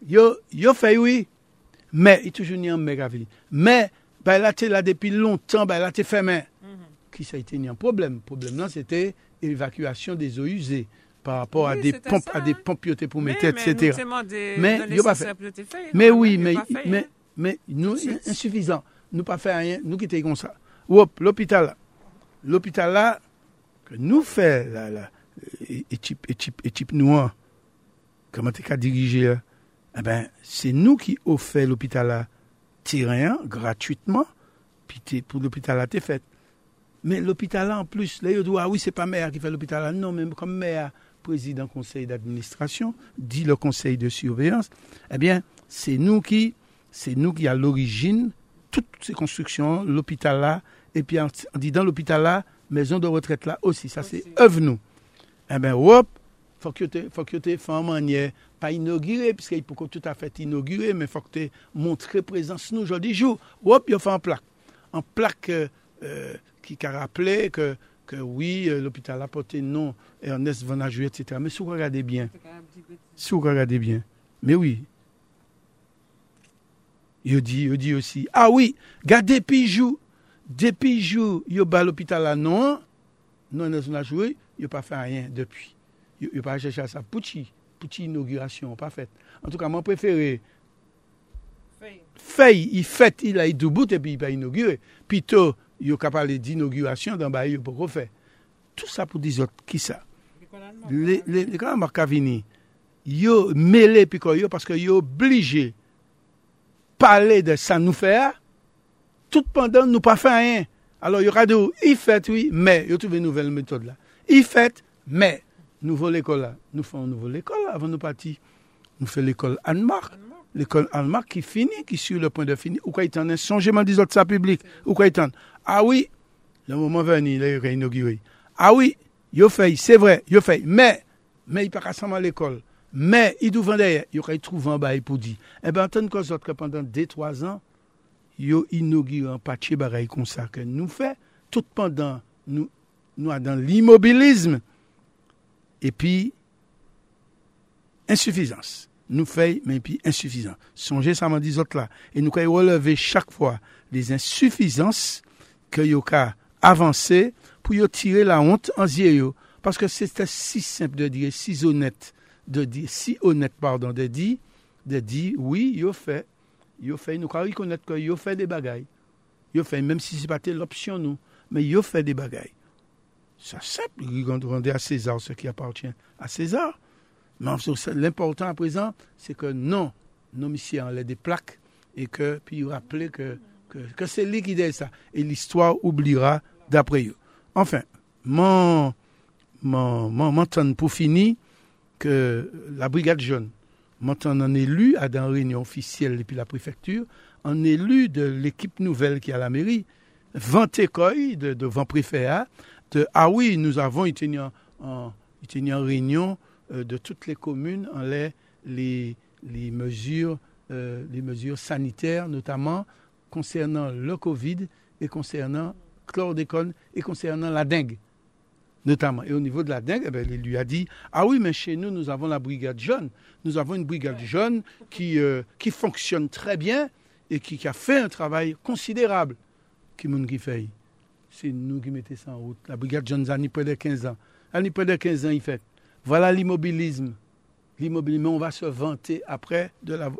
yo, yo fait oui. Mais, il toujours un méga Mais, ben là, tu là depuis longtemps, ben là, tu fait main. Mm-hmm. Qui ça a été un problème? Le problème là, c'était l'évacuation des eaux usées par rapport à des pompes, à des pompes pour mettre, etc. mais a pas fait. Mais oui, mais, mais, mais, nous, insuffisant. Nous pas fait rien, nous qui comme ça. Hop, l'hôpital là. L'hôpital là, que nous fait, la, la, équipe, équipe, équipe noire, comment tu as dirigé, eh ben, c'est nous qui offrons l'hôpital là terrain gratuitement, puis pour l'hôpital là, t'es fait. Mais l'hôpital là, en plus, là, il dit, ah oui, c'est pas maire qui fait l'hôpital là. Non, même comme maire, président conseil d'administration, dit le conseil de surveillance, eh bien, c'est nous qui, c'est nous qui à l'origine toutes ces constructions, l'hôpital là, et puis on dit dans l'hôpital là, maison de retraite là aussi. Ça, c'est œuvre nous. Eh Eben, wop, fòk yo te fè an manye, pa inogire, piske y pou kon tout afet inogire, men fòk te montre prezans nou jodi jou. Wop, yo fè an plak. An plak euh, euh ki ka rappele ke, ke oui, euh, l'hôpital apote non, Ernest Van Ajou, etc. Men sou regade bien. Sou regade bien. Men oui. Yo di, yo di osi. Ah oui, gade pi jou. Depi jou, yo ba l'hôpital anon, non Ernest Van Ajou, yo, yo pa fè a rien depi. Yo pa chèche a sa pouti, pouti inaugurasyon, pa fèt. En tout ka, mwen prefère fèy, y fèt, y la y doubout, epi y pa inaugure. Pito, yo ka pale di inaugurasyon, dan ba yo pou ko fè. Tout sa pou dizot, ki sa? Le kanan marka vini, yo mele piko yo, paske yo oblige pale de sa nou fè a, tout pandan nou pa fè a rien. Alors, yo kade ou y fèt, oui, men, yo touve nouvel metode la. I fèt, mè, nouvo l'ekol la. Nou fè nouvo l'ekol la, avè nou pati. Nou fè l'ekol Anmark. L'ekol Anmark ki fini, ki sur le point de fini. Ou kwa itan, chanjèman di zot sa publik. Ou kwa itan, a ah wè, le mouman veni, le yon inauguré. Ah a wè, yo fèy, se vre, yo fèy, mè, mè yi pa kassanman l'ekol. Mè, yi douvan deye, yo kwa yi trouvan ba yi pou di. E eh ben, ten kon zot ke pandan 2-3 an, yo inauguré an patche baray kon sa ke nou fè. Tout pandan nou nou a dan l'immobilisme, epi, insuffisans. Nou fey, men epi, insuffisans. Sonje sa man di zot la, e nou kay releve chak fwa les insuffisans ke yo ka avanse pou yo tire la honte an zye yo. Paske se te si simple de dire, si honet, de dire, si honet, pardon, de di, de di, oui, yo fey, yo fey, nou ka rikonet ke yo fey de bagay. Yo fey, menm si se pate l'opsyon nou, men yo fey de bagay. C'est simple, rendre à César ce qui appartient à César. Mais l'important à présent, c'est que non, nos missions enlèvent des plaques et que, puis rappeler que, que, c'est lui qui dit ça. Et l'histoire oubliera d'après eux. Enfin, mon, mon, mon, pour finir, que la brigade jaune, m'entend en élu à dans réunion officielle depuis la préfecture, en élu de l'équipe nouvelle qui est à la mairie, 20 écoles de, devant préfet ah oui, nous avons été en, en, réunion euh, de toutes les communes en les, les, mesures, euh, les mesures sanitaires, notamment concernant le Covid et concernant chlordécone et concernant la dengue notamment. Et au niveau de la dengue, eh il lui a dit, ah oui, mais chez nous, nous avons la brigade jaune. Nous avons une brigade jaune qui, euh, qui fonctionne très bien et qui, a fait un travail considérable. Qui fait c'est nous qui mettons ça en route. La brigade John Zani, près de 15 ans. Elle près de 15 ans, il fait. Voilà l'immobilisme. L'immobilisme, on va se vanter après de la,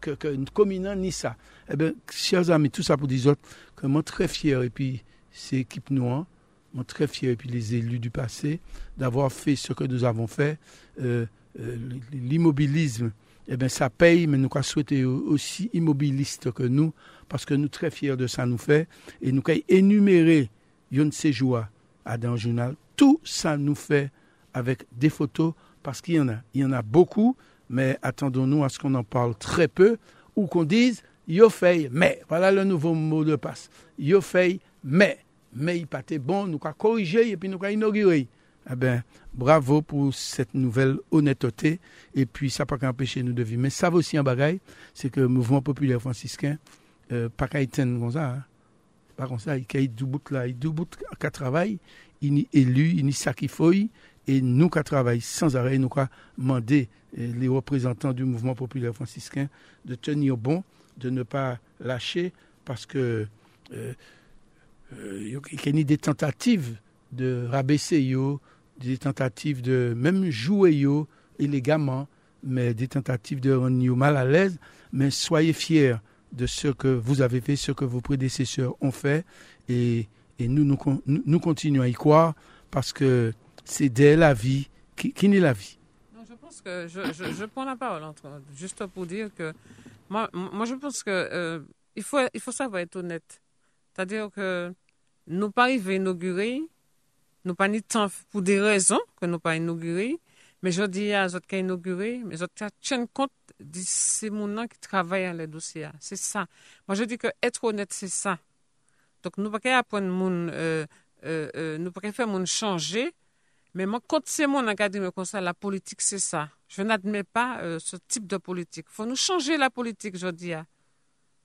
que, que commune ni ça. Eh bien, chers amis, tout ça pour dire autres, que moi très fier, et puis c'est équipe noire, moi très fier, et puis les élus du passé, d'avoir fait ce que nous avons fait. Euh, euh, l'immobilisme, eh bien, ça paye, mais nous avons souhaité aussi immobilistes que nous, parce que nous très fiers de ça nous fait, et nous avons énuméré yon séjour à dans le journal. Tout ça nous fait avec des photos parce qu'il y en a. Il y en a beaucoup, mais attendons-nous à ce qu'on en parle très peu ou qu'on dise yo fait mais. Voilà le nouveau mot de passe. Yo fait mais. Mais il pas bon, nous avons corrigé et puis nous avons inauguré. Eh bien, bravo pour cette nouvelle honnêteté. Et puis, ça n'a pas empêcher nous de vivre. Mais ça va aussi un bagaille, c'est que le mouvement populaire franciscain, euh, pas qu'à comme ça. Il y a deux bouts là, deux bouts qui travaillent, il est élu, il et nous qui travaillons sans arrêt, nous avons demandé eh, les représentants du mouvement populaire franciscain de tenir bon, de ne pas lâcher, parce que euh, euh, il y a des tentatives de rabaisser des tentatives de même jouer yo élégamment, mais des tentatives de rendre mal à l'aise. Mais soyez fiers de ce que vous avez fait, ce que vos prédécesseurs ont fait. Et, et nous, nous, nous, continuons à y croire parce que c'est dès la vie qui, qui n'est la vie. je pense que je, prends la parole juste pour dire que moi, moi je pense que euh, il, faut, il faut savoir être honnête. C'est-à-dire que nous pas arrivés à inaugurer, nous pas ni temps pour des raisons que nous pas inauguré, Mais je dis à autres qui inauguré, mais autres tiennent compte de ces gens qui travaillent dans les dossiers. C'est ça. Moi, je dis que être honnête, c'est ça. Donc, nous ne pouvons pas euh, euh, euh, nous pouvons faire changer. Mais moi, quand c'est mon académie comme ça, la politique, c'est ça. Je n'admets pas ce type de politique. Il faut nous changer la politique, je dis.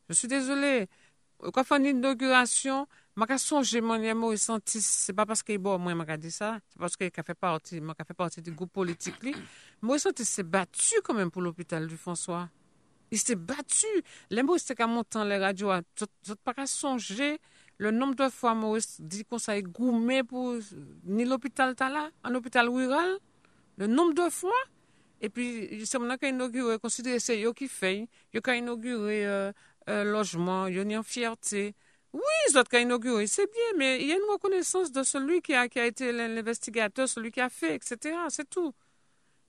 Je suis désolée. Quand on fait une inauguration, Maka sonje manye mou santis, se pa paske i bo mwen maka di sa, se paske i ka fe parti, maka fe parti di goup politik li, mou santis se batu kanmen pou l'opital du François. I se batu, le mou se ka montan le radyo a, zot pa ka sonje, le nom de fwa mou di kon sa e goume pou ni l'opital ta la, an l'opital wiral, le nom de fwa, E pi, se moun an ka inaugure, konsidere se yo ki fey, yo ka inaugure euh, euh, lojman, yo ni an fierté, Oui, ont inauguré, c'est bien, mais il y a une reconnaissance de celui qui a, qui a été l'investigateur, celui qui a fait, etc. C'est tout.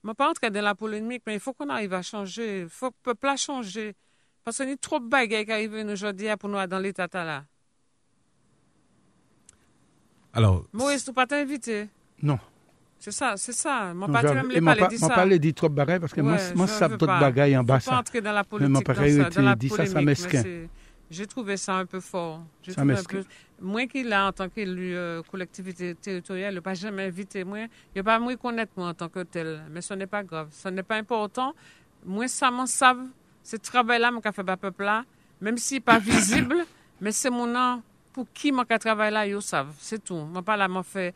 Je ne pas entrer dans la polémique, mais il faut qu'on arrive à changer. Il faut que le peuple a changé. Parce qu'il y a trop de bagages qui arrivent aujourd'hui pour nous dans l'état là. Alors. Maurice, tu pas t'inviter? Non. C'est ça, c'est ça. Mon pas me parler de ça. Moi, pas dit trop de bagailles parce que moi, moi, ça trop de bagailles en bas. Je pas entrer dans la politique, mais dans la dit ça, ça mesquin. J'ai trouvé ça un peu fort. Ça. Moi qui là en tant qu'élu euh, collectivité territoriale, pas jamais invité moi. Il pas moi connaître moi en tant que tel. Mais ce n'est pas grave. Ce n'est pas important. Moi, ça m'en savent. Ce travail-là, mon café bas peuple là, même s'il n'est pas visible, mais c'est mon nom pour qui mon travail là, ils savent. C'est tout. Moi, pas là, m'en fait.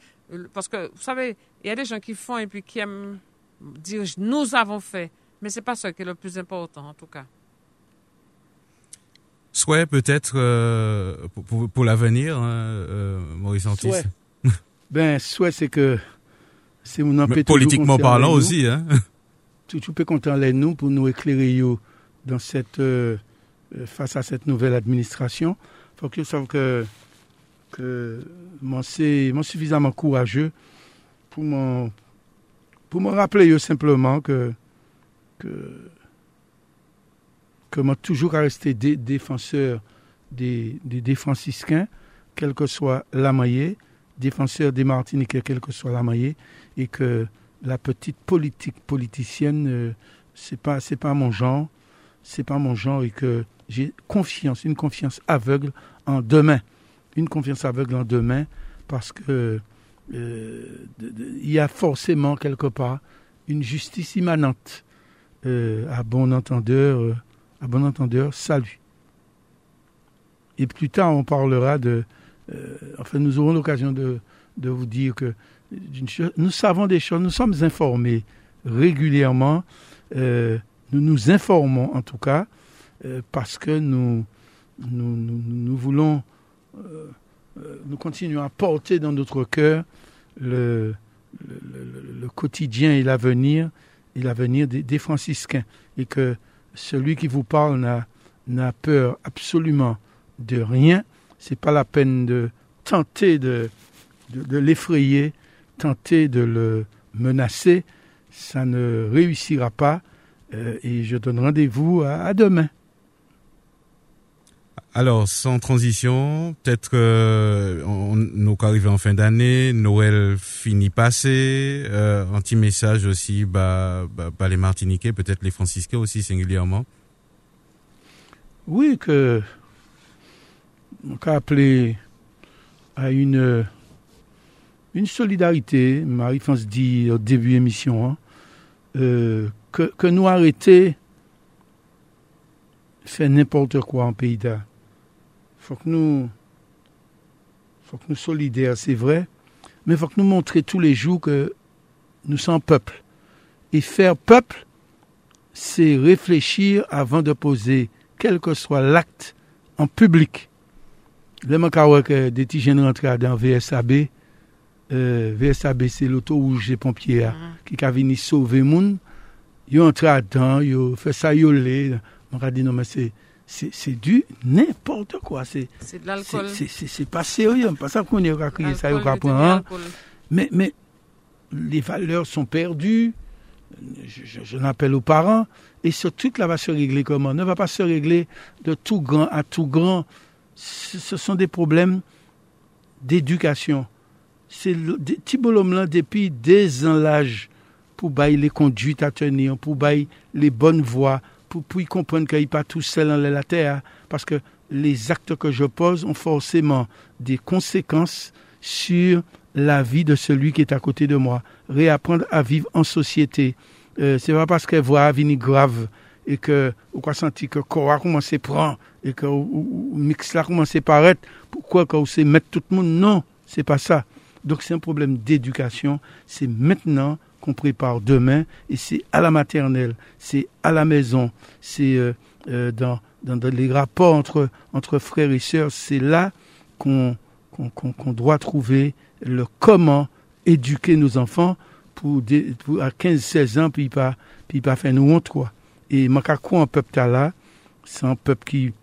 Parce que, vous savez, il y a des gens qui font et puis qui aiment dire nous avons fait. Mais c'est pas ça qui est le plus important, en tout cas. Souhait peut-être euh, pour, pour, l'avenir, hein, euh, Maurice Antis Souhait. ben, souhait, c'est que c'est mon empêche. Politiquement parlant aussi, hein. Tout, tout peut compter en nous pour nous éclairer dans cette, euh, face à cette nouvelle administration faut que je que, que moi, c'est suffisamment courageux pour me, pour me rappeler simplement que, que, moi, toujours à rester défenseur des, franciscains, quel que soit la maillée, défenseur des Martiniquais, quel que soit la maillée, et que la petite politique politicienne, euh, c'est pas, c'est pas mon genre, c'est pas mon genre, et que j'ai confiance, une confiance aveugle en demain. Une confiance aveugle en demain parce que euh, il y a forcément quelque part une justice immanente. Euh, à bon entendeur, euh, à bon entendeur, salut. Et plus tard, on parlera de. enfin, nous aurons l'occasion de, de, vous dire que nous savons des choses, nous sommes informés régulièrement. nous nous informons en tout cas euh, parce que nous, nous, nous, voulons, euh, euh, nous continuons à porter dans notre cœur le, le, quotidien et l'avenir et l'avenir des, des, franciscains et que celui qui vous parle n'a, peur absolument de rien. C'est pas la peine de tenter de, de, l'effrayer, tenter de le menacer. Ça ne réussira pas. et je donne rendez-vous à demain. Alors, sans transition, peut-être que nous arrivons en fin d'année, Noël finit passé, euh, un petit message aussi, bah, bah, bah, les Martiniquais, peut-être les Franciscains aussi singulièrement. Oui, que on appelé à une une solidarité, Marie-France dit au début de l'émission, hein, euh, que, que nous arrêter faire n'importe quoi en pays d'art faut que nous, faut que nous solidaires, c'est vrai, mais il faut que nous montrions tous les jours que nous sommes peuple. Et faire peuple, c'est réfléchir avant de poser quel que soit l'acte en public. Le makawa que euh, des jeunes rentrés dans VSAB, euh, VSAB c'est l'auto rouge des pompiers mm -hmm. Ah. qui a venu sauver moun, yo rentré dedans, yo fait ça yo lé, m'a dit non mais c'est c'est du n'importe quoi. C'est de l'alcool. C'est pas sérieux. Pas ça qu'on est crier ça, hein. Mais, mais les valeurs sont perdues. Je, je, l'appelle aux parents. Et ce truc-là va se régler comment? Ne va pas se régler de tout grand à tout grand. Ce sont des problèmes d'éducation. C'est Thibault là depuis des ans l'âge pour bailler les conduites à tenir, pour bailler les bonnes voies, pour, pour y comprendre qu'il a pas tout seul dans la terre. Parce que les actes que je pose ont forcément des conséquences sur la vie de celui qui est à côté de moi. Réapprendre à vivre en société. Euh, c'est pas parce qu'elle voit venir grave et que ou quoi sentir que corps a commencé à prendre et que ou, mix là commence à paraître pourquoi qu'on sait mettre tout le monde? Non c'est pas ça donc c'est un problème d'éducation c'est maintenant qu'on prépare demain et c'est à la maternelle c'est à la maison c'est euh, euh, dans, dans, les rapports entre entre frères et sœurs c'est là qu'on qu'on qu'on doit trouver le comment éduquer nos enfants pour, à 15-16 ans, puis pas, puis pas faire nous honte, quoi. Et Makako, un peuple là, c'est un peuple qui,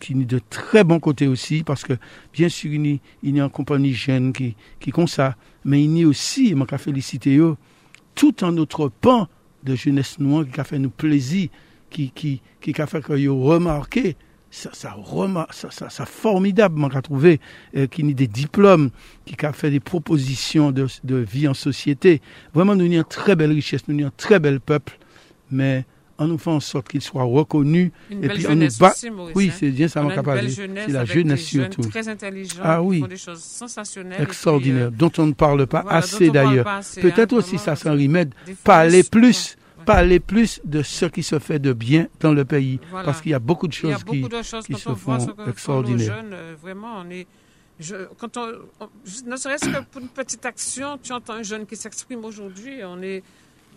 qui est de très bon côté aussi, parce que bien sûr, il y, il y a compagnie jeune qui, qui comme ça, mais il y a aussi, je féliciter eux, tout un autre pan de jeunesse noire qui a fait nous plaisir, qui, qui, qui a fait que vous remarqué ça, ça, ça, ça, ça formidable, man, qu'a trouvé, euh, qui a des diplômes, qui a fait des propositions de, de vie en société. Vraiment, nous avons une très belle richesse, nous avons un très bel peuple, mais on nous fait en sorte qu'il soit reconnu. Une et puis on nous bat. aussi, Maurice, oui, hein. c'est bien ça, On mon capable. C'est la jeunesse surtout. très intelligents Ah qui oui. font des choses sensationnelles. Extraordinaire, euh, dont on ne parle pas voilà, assez d'ailleurs. Peut-être hein, aussi ça s'en c'est remède. des fois, Parler plus, ouais. parler plus de ce qui se fait de bien dans le pays. Voilà. Parce qu'il y a beaucoup de choses qui, beaucoup de choses qui quand se font extraordinaires. jeunes, euh, vraiment, on est. Je, quand on, on- ne serait-ce que pour une petite action, tu entends un jeune qui s'exprime aujourd'hui, on est,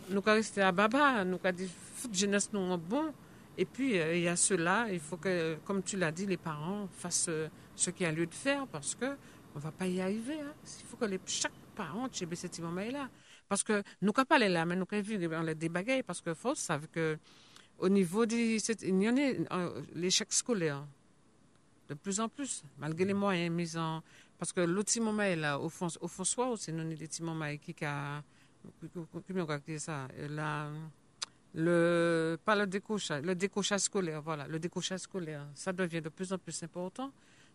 nous rester à Baba, nous dire, foot jeunesse nous bon. Et puis, euh, il y a cela, il faut que, comme tu l'as dit, les parents fassent euh, ce qu'il y a lieu de faire parce que on va pas y arriver. hein. Il faut que les, chaque parent, tu sais, cet moment-là. Parce que nous qu'à pas aller là, mais nous vivre dans les débagailles parce que faut savent que au niveau des, il y en a euh, l'échec scolaire de plus en plus, malgré les moyens mis en. Parce que l'autre moment est là, au fond, au fond soi, c'est nous, des petits moments qui a. Comment on ça euh, la, le, Pas le décochage, scolaire, voilà, le décochage scolaire, ça devient de plus en plus important.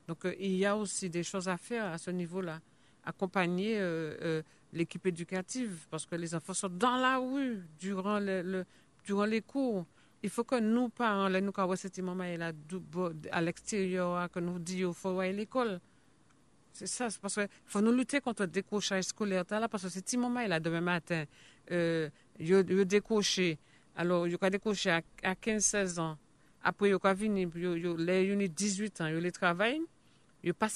Donc, euh, il y a aussi des choses à faire à ce niveau-là. Accompagner euh, euh, l'équipe éducative, parce que les enfants sont dans la rue durant, le, durant les cours. Il faut que nous, parents, là, nous, à l'extérieur, hein, que nous disions, faut aller à l'école. C'est ça, c'est parce qu'il faut nous lutter contre le décrochage scolaire. parce que ce petit moment là, demain matin, euh, il décroché. Alors, il a décroché à, à 15-16 ans. Après, il a venir, il a il a 18 ans, il les travaille. Il pas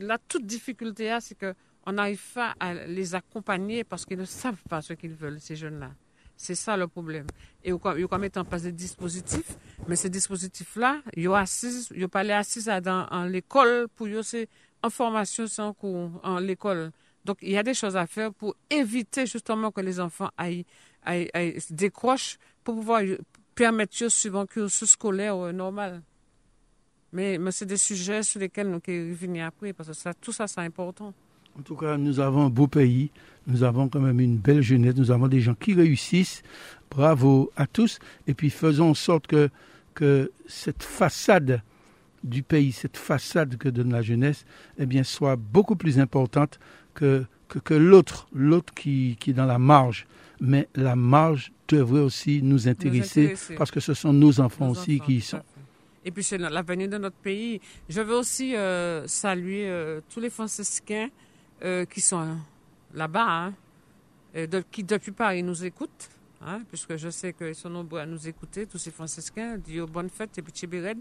Là, toute difficulté, là, c'est qu'on n'arrive pas à les accompagner parce qu'ils ne savent pas ce qu'ils veulent, ces jeunes-là. C'est ça le problème. Et il y a mettre en place des dispositifs, mais ces dispositifs-là, il y a assis, les dans l'école pour y c'est en formation, c'est en cours l'école. Donc il y a des choses à faire pour éviter justement que les enfants aillent, aillent- aillent- se décrochent pour pouvoir permettre de suivre un cursus scolaire euh, normal. Mais, c'est des sujets sur lesquels nous revenir après parce que tout ça c'est important. En tout cas, nous avons un beau pays, nous avons quand même une belle jeunesse, nous avons des gens qui réussissent. Bravo à tous. Et puis faisons en sorte que, que cette façade du pays, cette façade que donne la jeunesse, eh bien, soit beaucoup plus importante que, que, que l'autre, l'autre qui, qui est dans la marge. Mais la marge devrait aussi nous intéresser, intéresser. parce que ce sont nos enfants Nos aussi enfants, qui y sont. Et puis c'est l'avenir de notre pays. Je veux aussi euh, saluer euh, tous les franciscains euh, qui sont là-bas, hein, de- qui depuis Paris nous écoutent, hein, puisque je sais qu'ils sont nombreux à nous écouter, tous ces franciscains. Dio bonne fête et puis Tchibired.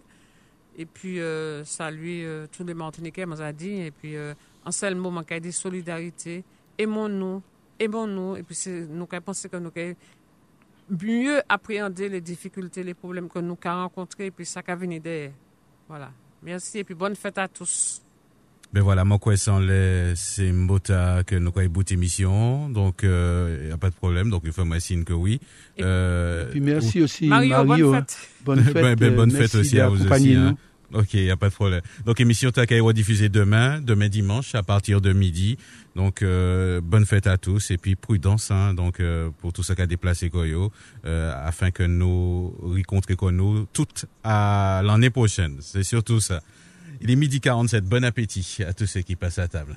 Et puis saluer tous les Martiniquais, dit. Et puis euh, en seul mot, solidarité. Aimons-nous, aimons-nous. Et puis c'est- nous avons pensé que nous avons mieux appréhender les difficultés, les problèmes que nous avons rencontrés, et puis ça qui venir derrière. Voilà. Merci, et puis bonne fête à tous. Ben voilà, moi quoi sans les c'est mbota que nous quoi bout émission, donc il y a pas de problème, donc il faut moi signe que oui. Et- Euh, Puis merci aussi Mario, Mario. bonne hein. fête. Bonne fête, Ben, ben, euh, bonne fête aussi à vous aussi, hein. Ok, il n'y a pas de problème. Donc émission Takaïwa diffusée demain, demain dimanche à partir de midi. Donc euh, bonne fête à tous et puis prudence hein, donc euh, pour tout ce qui a déplacé Koyo euh, afin que nous rencontrions nous toutes à l'année prochaine. C'est surtout ça. Il est midi 47. Bon appétit à tous ceux qui passent à table.